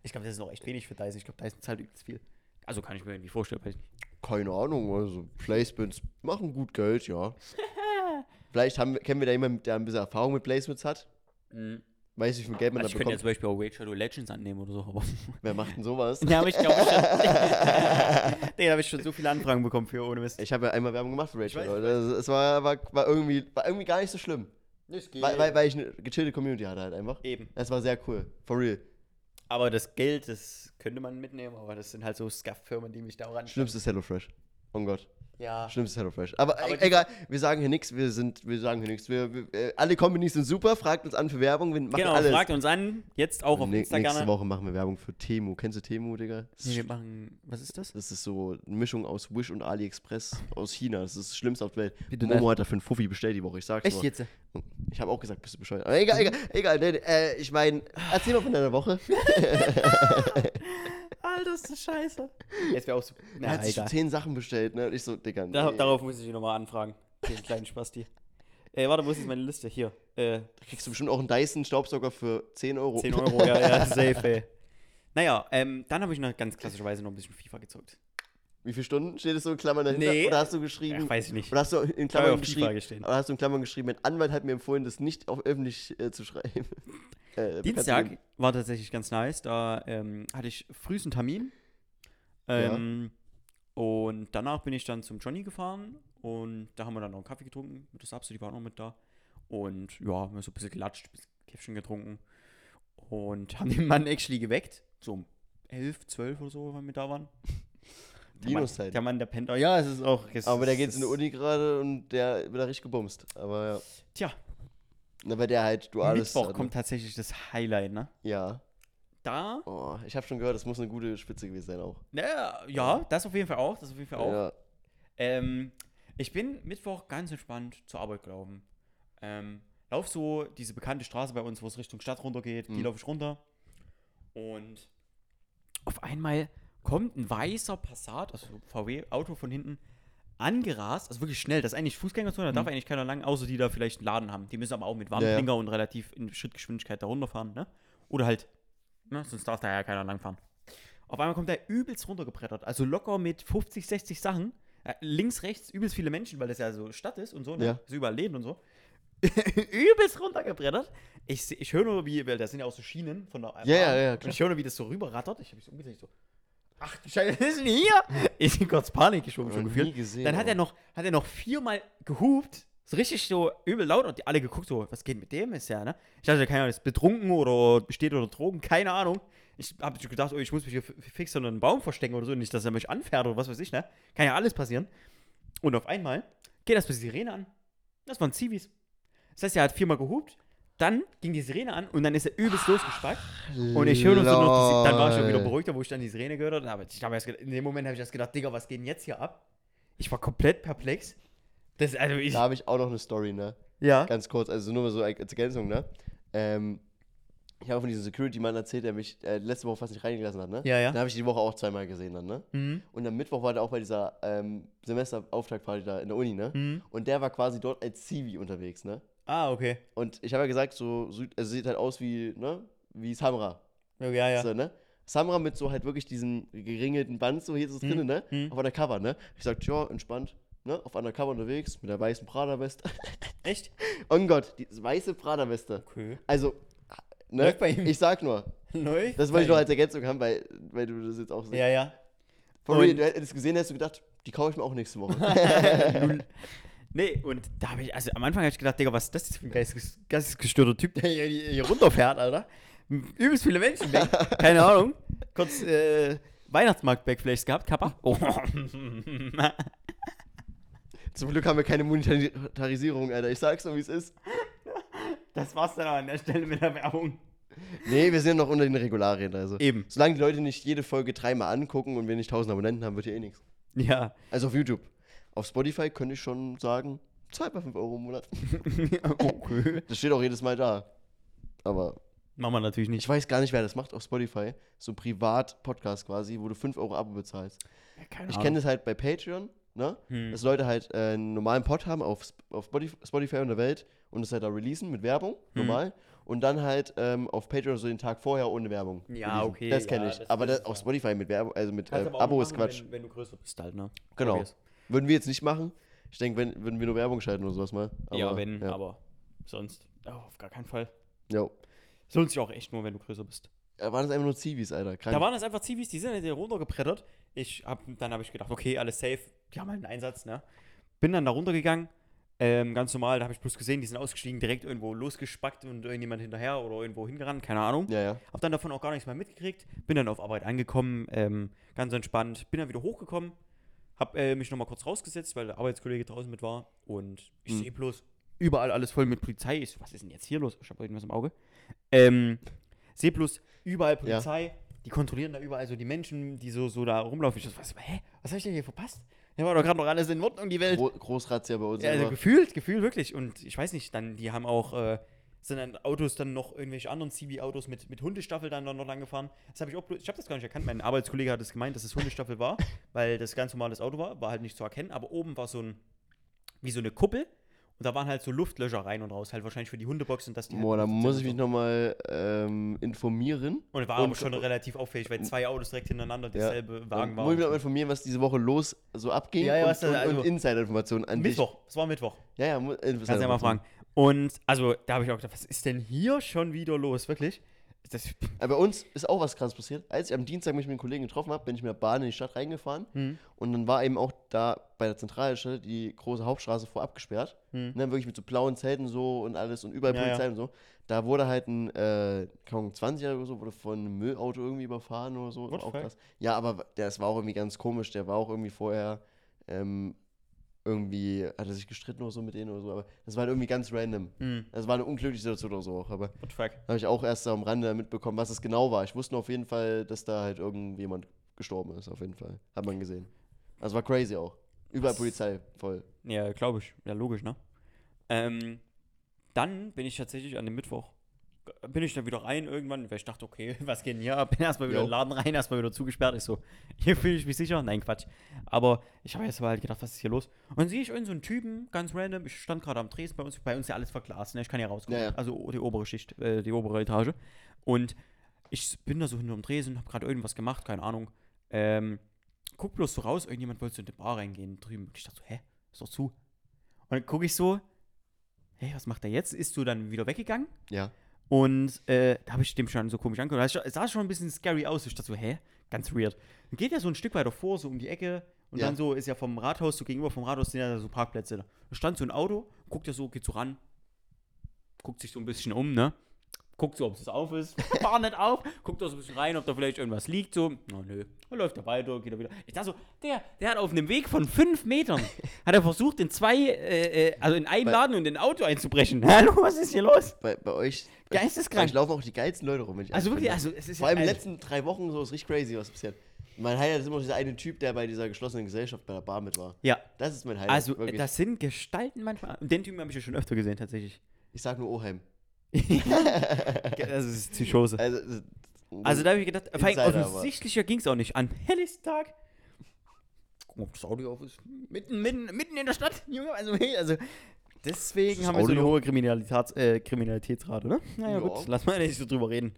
Ich glaube, das ist noch echt wenig für Dyson. Ich glaube, Dyson zahlt übelst viel. Also kann ich mir irgendwie vorstellen. Weiß ich nicht. Keine Ahnung, also Placements machen gut Geld, ja. Vielleicht haben, wir- kennen wir da jemanden, der ein bisschen Erfahrung mit Placements hat. Weiß nicht, wie viel Geld man Also ich da könnte ja bekommt. zum Beispiel auch Raid Shadow Legends annehmen oder so, aber. Wer macht denn sowas? ja, aber ich glaube schon. Den habe ich schon so viele Anfragen bekommen für ohne Mist. Ich habe ja einmal Werbung gemacht für Rachel. weiß, Leute. Es, es war, war, war, irgendwie, war irgendwie gar nicht so schlimm. Das Weil, weil, weil ich eine gechillte Community hatte halt einfach. Eben. Es war sehr cool. For real. Aber das Geld, das könnte man mitnehmen, aber das sind halt so Scuff-Firmen, die mich da ran. Schlimmstes HelloFresh. Oh Gott. Ja. Schlimmstes HelloFresh. Aber, Aber die- egal, wir sagen hier nichts, wir sind, wir sagen hier nichts. Wir, wir, äh, alle Companies sind super, fragt uns an für Werbung, wir machen Genau, alles. fragt uns an. Jetzt auch auf Ne- Insta nächste. Woche machen wir Werbung für Temu. Kennst du Temu, Digga? Nee, wir machen. Was ist das? das ist so eine Mischung aus Wish und AliExpress aus China. Das ist das Schlimmste auf der Welt. Bitte Momo hat dafür einen Fuffi bestellt die Woche, ich sag's Echt jetzt? Ich habe auch gesagt, bist du bescheuert. Aber egal, egal, egal. Nee, nee, äh, ich meine, erzähl mal von deiner Woche. Alter, ist das scheiße. Jetzt wäre auch so. er Na, hat sich egal. zehn Sachen bestellt, ne? Und ich so, Digga, nee. Da, darauf muss ich ihn nochmal anfragen. Den kleinen Spasti. Äh, warte, wo ist jetzt meine Liste? Hier. Äh, Da kriegst du bestimmt auch einen Dyson-Staubsauger für 10 Euro. 10 Euro, ja, ja, safe, ey. Naja, ähm, dann habe ich noch ganz klassischerweise noch ein bisschen FIFA gezockt. Wie viele Stunden steht es so in Klammern dahinter? Nee. Oder hast du geschrieben? Ach, weiß ich nicht. Oder hast du in Klammern auf geschrieben? Oder hast du in Klammern geschrieben, mein Anwalt hat mir empfohlen, das nicht auf öffentlich äh, zu schreiben. äh, Dienstag war tatsächlich ganz nice. Da ähm, hatte ich frühestens Termin. Ähm, Und danach bin ich dann zum Johnny gefahren und da haben wir dann noch einen Kaffee getrunken mit der Sapse, die war auch noch mit da. Und ja, haben wir so ein bisschen gelatscht, ein bisschen Käffchen getrunken und haben den Mann actually geweckt. So um 11, 12 oder so, wenn wir da waren. Der Mann, Dinos-Zeit. der Mann, der pennt auch. Ja, es ist auch. Es Aber der geht in die Uni gerade und der wird da richtig gebumst. Aber ja. Tja, Na, weil der halt duales. Mittwoch hat, ne? kommt tatsächlich das Highlight, ne? Ja. Da, Oh, ich habe schon gehört, das muss eine gute Spitze gewesen sein auch. ja, ja, das auf jeden Fall auch, das auf jeden Fall auch. Ja. Ähm, ich bin Mittwoch ganz entspannt zur Arbeit gelaufen. Ähm, lauf so diese bekannte Straße bei uns, wo es Richtung Stadt runtergeht, die Mhm. laufe ich runter. Und auf einmal kommt ein weißer Passat, also VW-Auto von hinten, angerast, also wirklich schnell. Das ist eigentlich Fußgängerzone, da darf eigentlich keiner lang, außer die da vielleicht einen Laden haben. Die müssen aber auch mit Warnblinker und relativ in Schrittgeschwindigkeit da runterfahren, ne? Oder halt, ne? sonst darf da ja keiner langfahren. Auf einmal kommt er übelst runtergebrettert, also locker mit 50, 60 Sachen. Äh, links, rechts übelst viele Menschen, weil das ja so Stadt ist und so, ne? Ja. Also überall Läden und so. übelst runtergebrettert. Ich, ich höre nur, wie, weil das sind ja auch so Schienen von der Ja, ja, ja, Und klar. ich höre nur, wie das so rüberrattert. Ich habe mich so umgedreht, so, ach du Scheiße, was ist denn hier? Ich bin kurz Panik geschoben, schon gefühlt. gesehen. Dann hat er noch, hat er noch viermal gehupt, so richtig so übel laut und die alle geguckt, so, was geht mit dem? Ist ja, ne? Ich dachte, keine Ahnung, ist betrunken oder besteht unter Drogen, keine Ahnung. Ich habe gedacht, oh, ich muss mich hier fix unter einen Baum verstecken oder so, nicht, dass er mich anfährt oder was weiß ich, ne? Kann ja alles passieren. Und auf einmal geht das die Sirene an. Das waren Zivis. Das heißt, er hat viermal gehupt, dann ging die Sirene an und dann ist er übelst losgespackt. Und ich höre so noch, dann war ich schon wieder beruhigter, wo ich dann die Sirene gehört habe. Aber ich hab erst in dem Moment habe ich erst gedacht, Digga, was geht denn jetzt hier ab? Ich war komplett perplex. Das, also ich, Da habe ich auch noch eine Story, ne? ja. Ganz kurz, also nur mal so als Ergänzung, ne? Ähm, ich habe von diesem Security-Mann erzählt, der mich äh, letzte Woche fast nicht reingelassen hat, ne? Ja, ja. Da habe ich die Woche auch zweimal gesehen dann, ne? Mhm. Und am Mittwoch war der auch bei dieser ähm, Semesterauftaktparty da in der Uni, ne? Mhm. Und der war quasi dort als Civi unterwegs, ne? Ah, okay. Und ich habe ja gesagt, so, so also sieht halt aus wie, ne? Wie Samra. Ja, ja. So, ne? Samra mit so halt wirklich diesem geringelten Band so hier so drin, ne? Mhm. Auf Undercover, ne? Ich sag, ja, entspannt, ne? Auf Undercover unterwegs mit der weißen Prada-Weste. Echt? oh Gott, die weiße Prada-Weste. Okay. Also, ne? Läuft bei ihm. Ich sag nur, Neu? das wollte ich noch als Ergänzung haben, weil, weil du das jetzt auch siehst. Ja, ja. Und- real, du hättest gesehen, hättest du gedacht, die kaufe ich mir auch nächste Woche. Nee, und da habe ich, also am Anfang habe ich gedacht, Digga, was ist das für ein geistes, geistesgestörter Typ, der hier, hier runterfährt, Alter. Übelst viele Menschen weg. Keine Ahnung. Kurz äh, Weihnachtsmarkt-Backflash gehabt, Kappa. Oh. Zum Glück haben wir keine Monetarisierung, Alter. Ich sag's so, wie es ist. Das war's dann an der Stelle mit der Werbung. Nee, wir sind noch unter den Regularien, also. Eben. Solange die Leute nicht jede Folge dreimal angucken und wir nicht 1000 Abonnenten haben, wird hier eh nichts. Ja. Also auf YouTube. Auf Spotify könnte ich schon sagen, zahlt mal 5 Euro im Monat. okay. Das steht auch jedes Mal da. Aber Machen wir natürlich nicht. ich weiß gar nicht, wer das macht auf Spotify. So Privat-Podcast quasi, wo du 5 Euro Abo bezahlst. Keine Ich kenne das halt bei Patreon, ne? Hm. Dass Leute halt äh, einen normalen Pod haben auf, auf Spotify, und der Welt und das halt da releasen mit Werbung, Hm. normal. Und dann halt ähm, auf Patreon so den Tag vorher ohne Werbung. Ja, releasen. okay, Das kenne ja, ich. das- Aber das auf ja- Spotify mit Werbung, also mit äh, Abo ist Quatsch. Wenn, wenn du größer bist halt, ne? Genau. Obvious. Würden wir jetzt nicht machen. Ich denke, wenn, würden wir nur Werbung schalten oder sowas mal. ja, Aber, wenn, Ja. aber sonst. Oh, auf gar keinen Fall. Jo. Lohnt sich auch echt nur, wenn du größer bist. Da waren das einfach nur Zivis, Alter. Krank. Da waren das einfach Zivis, die sind halt hier runtergeprettert. Ich hab, dann habe ich gedacht, okay, alles safe. Die haben halt einen Einsatz, ne? Bin dann da runtergegangen. Ähm, ganz normal, da habe ich bloß gesehen, die sind ausgestiegen, direkt irgendwo losgespackt und irgendjemand hinterher oder irgendwo hingerannt, keine Ahnung. ja, ja. Hab dann davon auch gar nichts mehr mitgekriegt. Bin dann auf Arbeit angekommen, ähm, ganz entspannt. Bin dann wieder hochgekommen. Hab äh, mich nochmal kurz rausgesetzt, weil der Arbeitskollege draußen mit war. Und ich Hm. sehe bloß überall alles voll mit Polizei. Ich so, was ist denn jetzt hier los? Ich habe irgendwas im Auge. Ähm, sehe bloß überall Polizei. Die kontrollieren da überall so die Menschen, die so, so da rumlaufen. Ich so, was, hä? Was habe ich denn hier verpasst? Ja, war doch gerade noch alles in Ordnung, die Welt. Gro Großrazzia bei uns. Ja, also gefühlt, gefühlt wirklich. Und ich weiß nicht, dann, die haben auch, äh, sind dann Autos dann noch irgendwelche anderen CB-Autos mit, mit Hundestaffel dann noch lang gefahren. Das habe ich auch, ich habe das gar nicht erkannt. Mein Arbeitskollege hat es gemeint, dass es Hundestaffel war, weil das ganz normales Auto war, war halt nicht zu erkennen. Aber oben war so ein, wie so eine Kuppel. Und da waren halt so Luftlöcher rein und raus, halt wahrscheinlich für die Hundebox und dass die. Boah, da halt muss ich mich nochmal ähm, informieren. Und war und- aber schon relativ auffällig, weil zwei Autos direkt hintereinander dieselbe Wagen waren. muss ich mich noch informieren, was diese Woche los so abging. Ja, ja, und, da- also- Insider-Informationen an dich. Mittwoch, es war Mittwoch. Ja, ja, äh, Kannst du ja mal fragen. Und also, da habe ich auch gedacht, was ist denn hier schon wieder los? Wirklich? Das, Aber bei uns ist auch was krasses passiert. Als ich am Dienstag mich mit einem Kollegen getroffen habe, bin ich mit der Bahn in die Stadt reingefahren. hm, Und dann war eben auch da bei der Zentralstelle die große Hauptstraße vorab gesperrt. hm. Und dann wirklich mit so blauen Zelten so und alles und überall Ja, Polizei ja. und so. Da wurde halt ein, äh, keine Ahnung, 20er oder so, wurde von einem Müllauto irgendwie überfahren oder so. What War auch krass. Ja, aber das war auch irgendwie ganz komisch. Der war auch irgendwie vorher ähm, irgendwie, hat er sich gestritten oder so mit denen oder so. Aber das war halt irgendwie ganz random. Hm. Das war eine unglückliche Situation oder so auch. Aber What fuck? habe ich auch erst am Rande mitbekommen, was es genau war. Ich wusste auf jeden Fall, dass da halt irgendjemand gestorben ist, auf jeden Fall. Hat man gesehen. Also war crazy auch. Überall Was? Polizei, voll. Ja, glaube ich. Ja, logisch, ne? Ähm, dann bin ich tatsächlich an dem Mittwoch bin ich dann wieder rein irgendwann, weil ich dachte, okay, was geht denn hier ab? Bin erstmal wieder Jo. in den Laden rein, erstmal wieder zugesperrt. Ich so, hier fühle ich mich sicher. Nein, Quatsch. Aber ich habe jetzt mal halt gedacht, was ist hier los? Und dann sehe ich irgendeinen so einen Typen, ganz random. Ich stand gerade am Tresen bei uns, bei uns ja alles verglast, ne? Ich kann ja rauskommen. Ja, ja. Also die obere Schicht, äh, die obere Etage. Und ich bin da so hinterm Tresen, habe gerade irgendwas gemacht, keine Ahnung. Ähm, guck bloß so raus, irgendjemand wollte so in die Bar reingehen drüben. Und ich dachte so, hä, ist doch zu. Und dann gucke ich so, hä, was macht der jetzt? Ist du dann wieder weggegangen? Ja. Und äh, da habe ich dem schon so komisch angeguckt. Das sah- schon ein bisschen scary aus. Ich dachte so, hä? Ganz weird. Dann geht er so ein Stück weiter vor, so um die Ecke. Und Ja. dann so ist ja vom Rathaus, so gegenüber vom Rathaus sind ja so Parkplätze. Da stand so ein Auto, guckt er so, geht so ran, guckt sich so ein bisschen um, ne? Guckt so, ob es auf ist. War nicht auf. Guckt da so ein bisschen rein, ob da vielleicht irgendwas liegt. So, oh, nö. Dann läuft er weiter, geht er wieder. Ich dachte so, der, der hat auf einem Weg von fünf Metern, hat er versucht, in zwei, äh, äh, also in einen Bei- Laden und in ein Auto einzubrechen. Hallo, was ist hier los? Bei, bei euch. Geisteskrank. Bei euch laufen auch die geilsten Leute rum. Ich Also wirklich, bin. also es ist Vor allem in den letzten drei Wochen so ist richtig crazy, was passiert. Mein Highlight ist immer noch dieser eine Typ, der bei dieser geschlossenen Gesellschaft bei der Bar mit war. Ja, Das ist mein Highlight. also wirklich. das sind Gestalten manchmal. Und den Typen habe ich ja schon öfter gesehen, tatsächlich. ich sag nur Oheim. Das ist Psychose. Also, Also da habe ich gedacht, vor allem offensichtlicher ging es auch nicht. An auf ist. Mitten, mitten, mitten in der Stadt, Junge. Also, hey, also deswegen haben wir so eine hohe Kriminalitäts, äh, Kriminalitätsrate, ne? Naja, Ja. gut, lass mal nicht so drüber reden.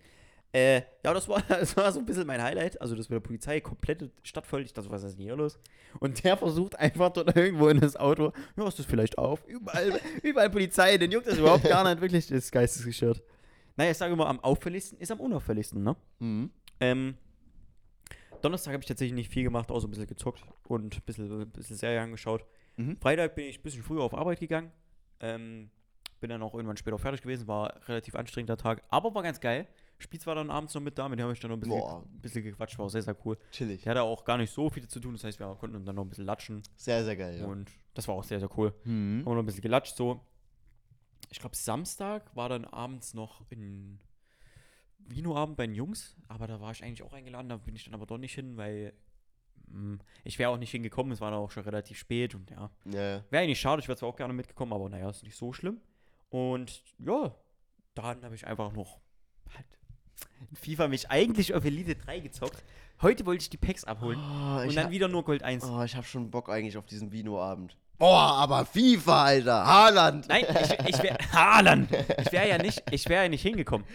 Äh, ja, das war, das war so ein bisschen mein Highlight. Also, das mit der Polizei, komplette Stadt voll. Ich dachte, was ist denn hier los? Und der versucht einfach dort irgendwo in das Auto, ja, ist das vielleicht auf? Überall, überall Polizei, den juckt das überhaupt gar nicht. Wirklich, das ist geistesgestört. Naja, ich sage immer, am auffälligsten ist am unauffälligsten, ne? Mhm. Ähm, Donnerstag habe ich tatsächlich nicht viel gemacht, außer ein bisschen gezockt und ein bisschen, ein bisschen Serie angeschaut. Mhm. Freitag bin ich ein bisschen früher auf Arbeit gegangen. Ähm, bin dann auch irgendwann später fertig gewesen, war ein relativ anstrengender Tag, aber war ganz geil. Spitz war dann abends noch mit da, mit dem habe ich dann noch ein bisschen, Boah. ein bisschen gequatscht, war auch sehr, sehr cool. Chillig. Der hatte auch gar nicht so viel zu tun, das heißt, wir konnten uns dann noch ein bisschen latschen Sehr, sehr geil, ja. und das war auch sehr, sehr cool. Mhm. Haben wir noch ein bisschen gelatscht so. Ich glaube, Samstag war dann abends noch in Vinoabend bei den Jungs, aber da war ich eigentlich auch eingeladen, da bin ich dann aber doch nicht hin, weil mh, ich wäre auch nicht hingekommen, es war dann auch schon relativ spät und ja. Ja. Wäre eigentlich schade, ich wäre zwar auch gerne mitgekommen, aber naja, ist nicht so schlimm. Und ja, dann habe ich einfach noch FIFA mich eigentlich auf Elite 3 gezockt. Heute wollte ich die Packs abholen Oh, und ich, dann wieder nur Gold 1. oh, ich hab schon Bock eigentlich auf diesen Vino-Abend. Boah, aber FIFA, Alter. Haaland. Nein, ich, ich wäre. Haaland! Ich wäre ja nicht, ich wäre ja nicht hingekommen.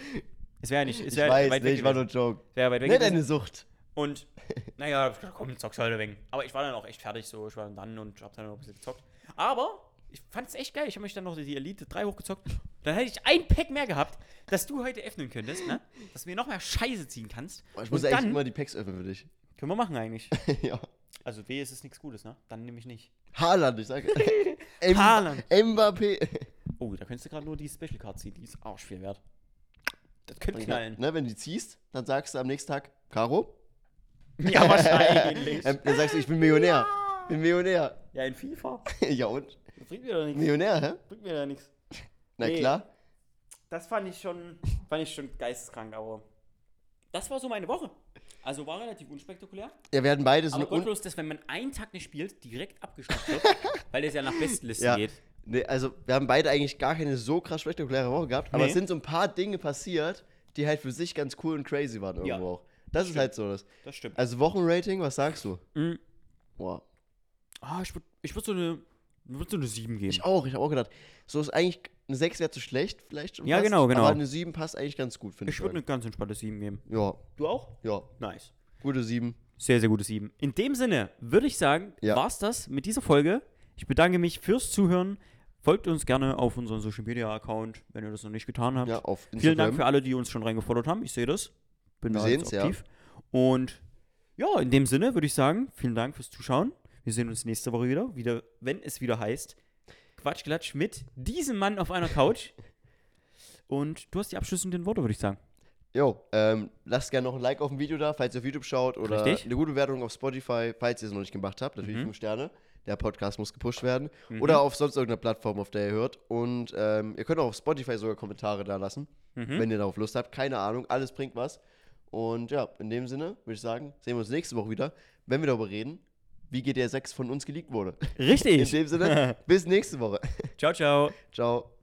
Es wäre ja nicht, es ich wäre weiß, weit nee, weg ich war nur Joke. Es wäre weit weg Ne, deine Sucht. Und, naja, komm, zock's heute weg. Aber ich war dann auch echt fertig, so, ich war dann und hab dann noch ein bisschen gezockt. Aber, ich fand es echt geil. Ich habe mich dann noch die Elite 3 hochgezockt. Dann hätte ich ein Pack mehr gehabt, dass du heute öffnen könntest, ne? Dass du mir noch mehr Scheiße ziehen kannst. Boah, ich muss und eigentlich dann, immer die Packs öffnen für dich. können wir machen eigentlich. ja. Also, weh, ist es nichts Gutes, ne? Dann nehme ich nicht. Haaland, ich sage. Haaland. Mbappé. Oh, da könntest du gerade nur die Special Card ziehen. Die ist arsch viel wert. Das könnte knallen. Ne, wenn du die ziehst, dann sagst du am nächsten Tag, Caro. Ja, wahrscheinlich. Ähm, dann sagst du, ich bin Millionär. Bin Millionär. Ja, in FIFA. ja und? Das bringt mir doch nichts. Millionär, hä? Bringt mir doch nichts. Na Nee. klar. Das fand ich schon, fand ich schon geisteskrank, aber das war so meine Woche. Also war relativ unspektakulär. Ja, wir hatten beide so Aber gottlos, dass wenn man einen Tag nicht spielt, direkt abgeschnappt wird, weil es ja nach Bestenliste Ja. geht. nee, also, wir haben beide eigentlich gar keine so krass spektakuläre Woche gehabt, aber Nee. es sind so ein paar Dinge passiert, die halt für sich ganz cool und crazy waren irgendwo Ja. auch. Das ist Stimmt. halt so das. Das stimmt. Also Wochenrating, was sagst du? Mhm. Boah. Ah, ich würde ich würd so, eine, würd so eine 7 geben. Ich auch, ich habe auch gedacht. So ist eigentlich eine 6 wäre zu schlecht, vielleicht schon. Ja, fast, genau, genau. Aber eine 7 passt eigentlich ganz gut, finde ich. Ich würde eine ganz entspannte 7 geben. ja, Du auch? ja. Nice. Gute 7. Sehr, sehr gute 7. In dem Sinne würde ich sagen, Ja. war's das mit dieser Folge. Ich bedanke mich fürs Zuhören. Folgt uns gerne auf unserem Social Media Account, wenn ihr das noch nicht getan habt. Ja, auf Instagram. Vielen Dank für alle, die uns schon reingefordert haben. Ich sehe das. Bin Wir da jetzt sehen's, ja. aktiv. Und ja, in dem Sinne würde ich sagen, vielen Dank fürs Zuschauen. Wir sehen uns nächste Woche wieder, wieder wenn es wieder heißt Quatschklatsch mit diesem Mann auf einer Couch. Und du hast die abschließenden Worte, würde ich sagen. Jo, ähm, lasst gerne noch ein Like auf dem Video da, falls ihr auf YouTube schaut oder Richtig. eine gute Bewertung auf Spotify, falls ihr es noch nicht gemacht habt. Natürlich Mhm. 5 Sterne. Der Podcast muss gepusht werden. Mhm. Oder auf sonst irgendeiner Plattform, auf der ihr hört. Und ähm, ihr könnt auch auf Spotify sogar Kommentare da lassen, Mhm. wenn ihr darauf Lust habt. Keine Ahnung, alles bringt was. Und ja, in dem Sinne würde ich sagen, sehen wir uns nächste Woche wieder, wenn wir darüber reden, wie GTA 6 von uns geleakt wurde. In Richtig. dem Sinne, bis nächste Woche. ciao, ciao. Ciao.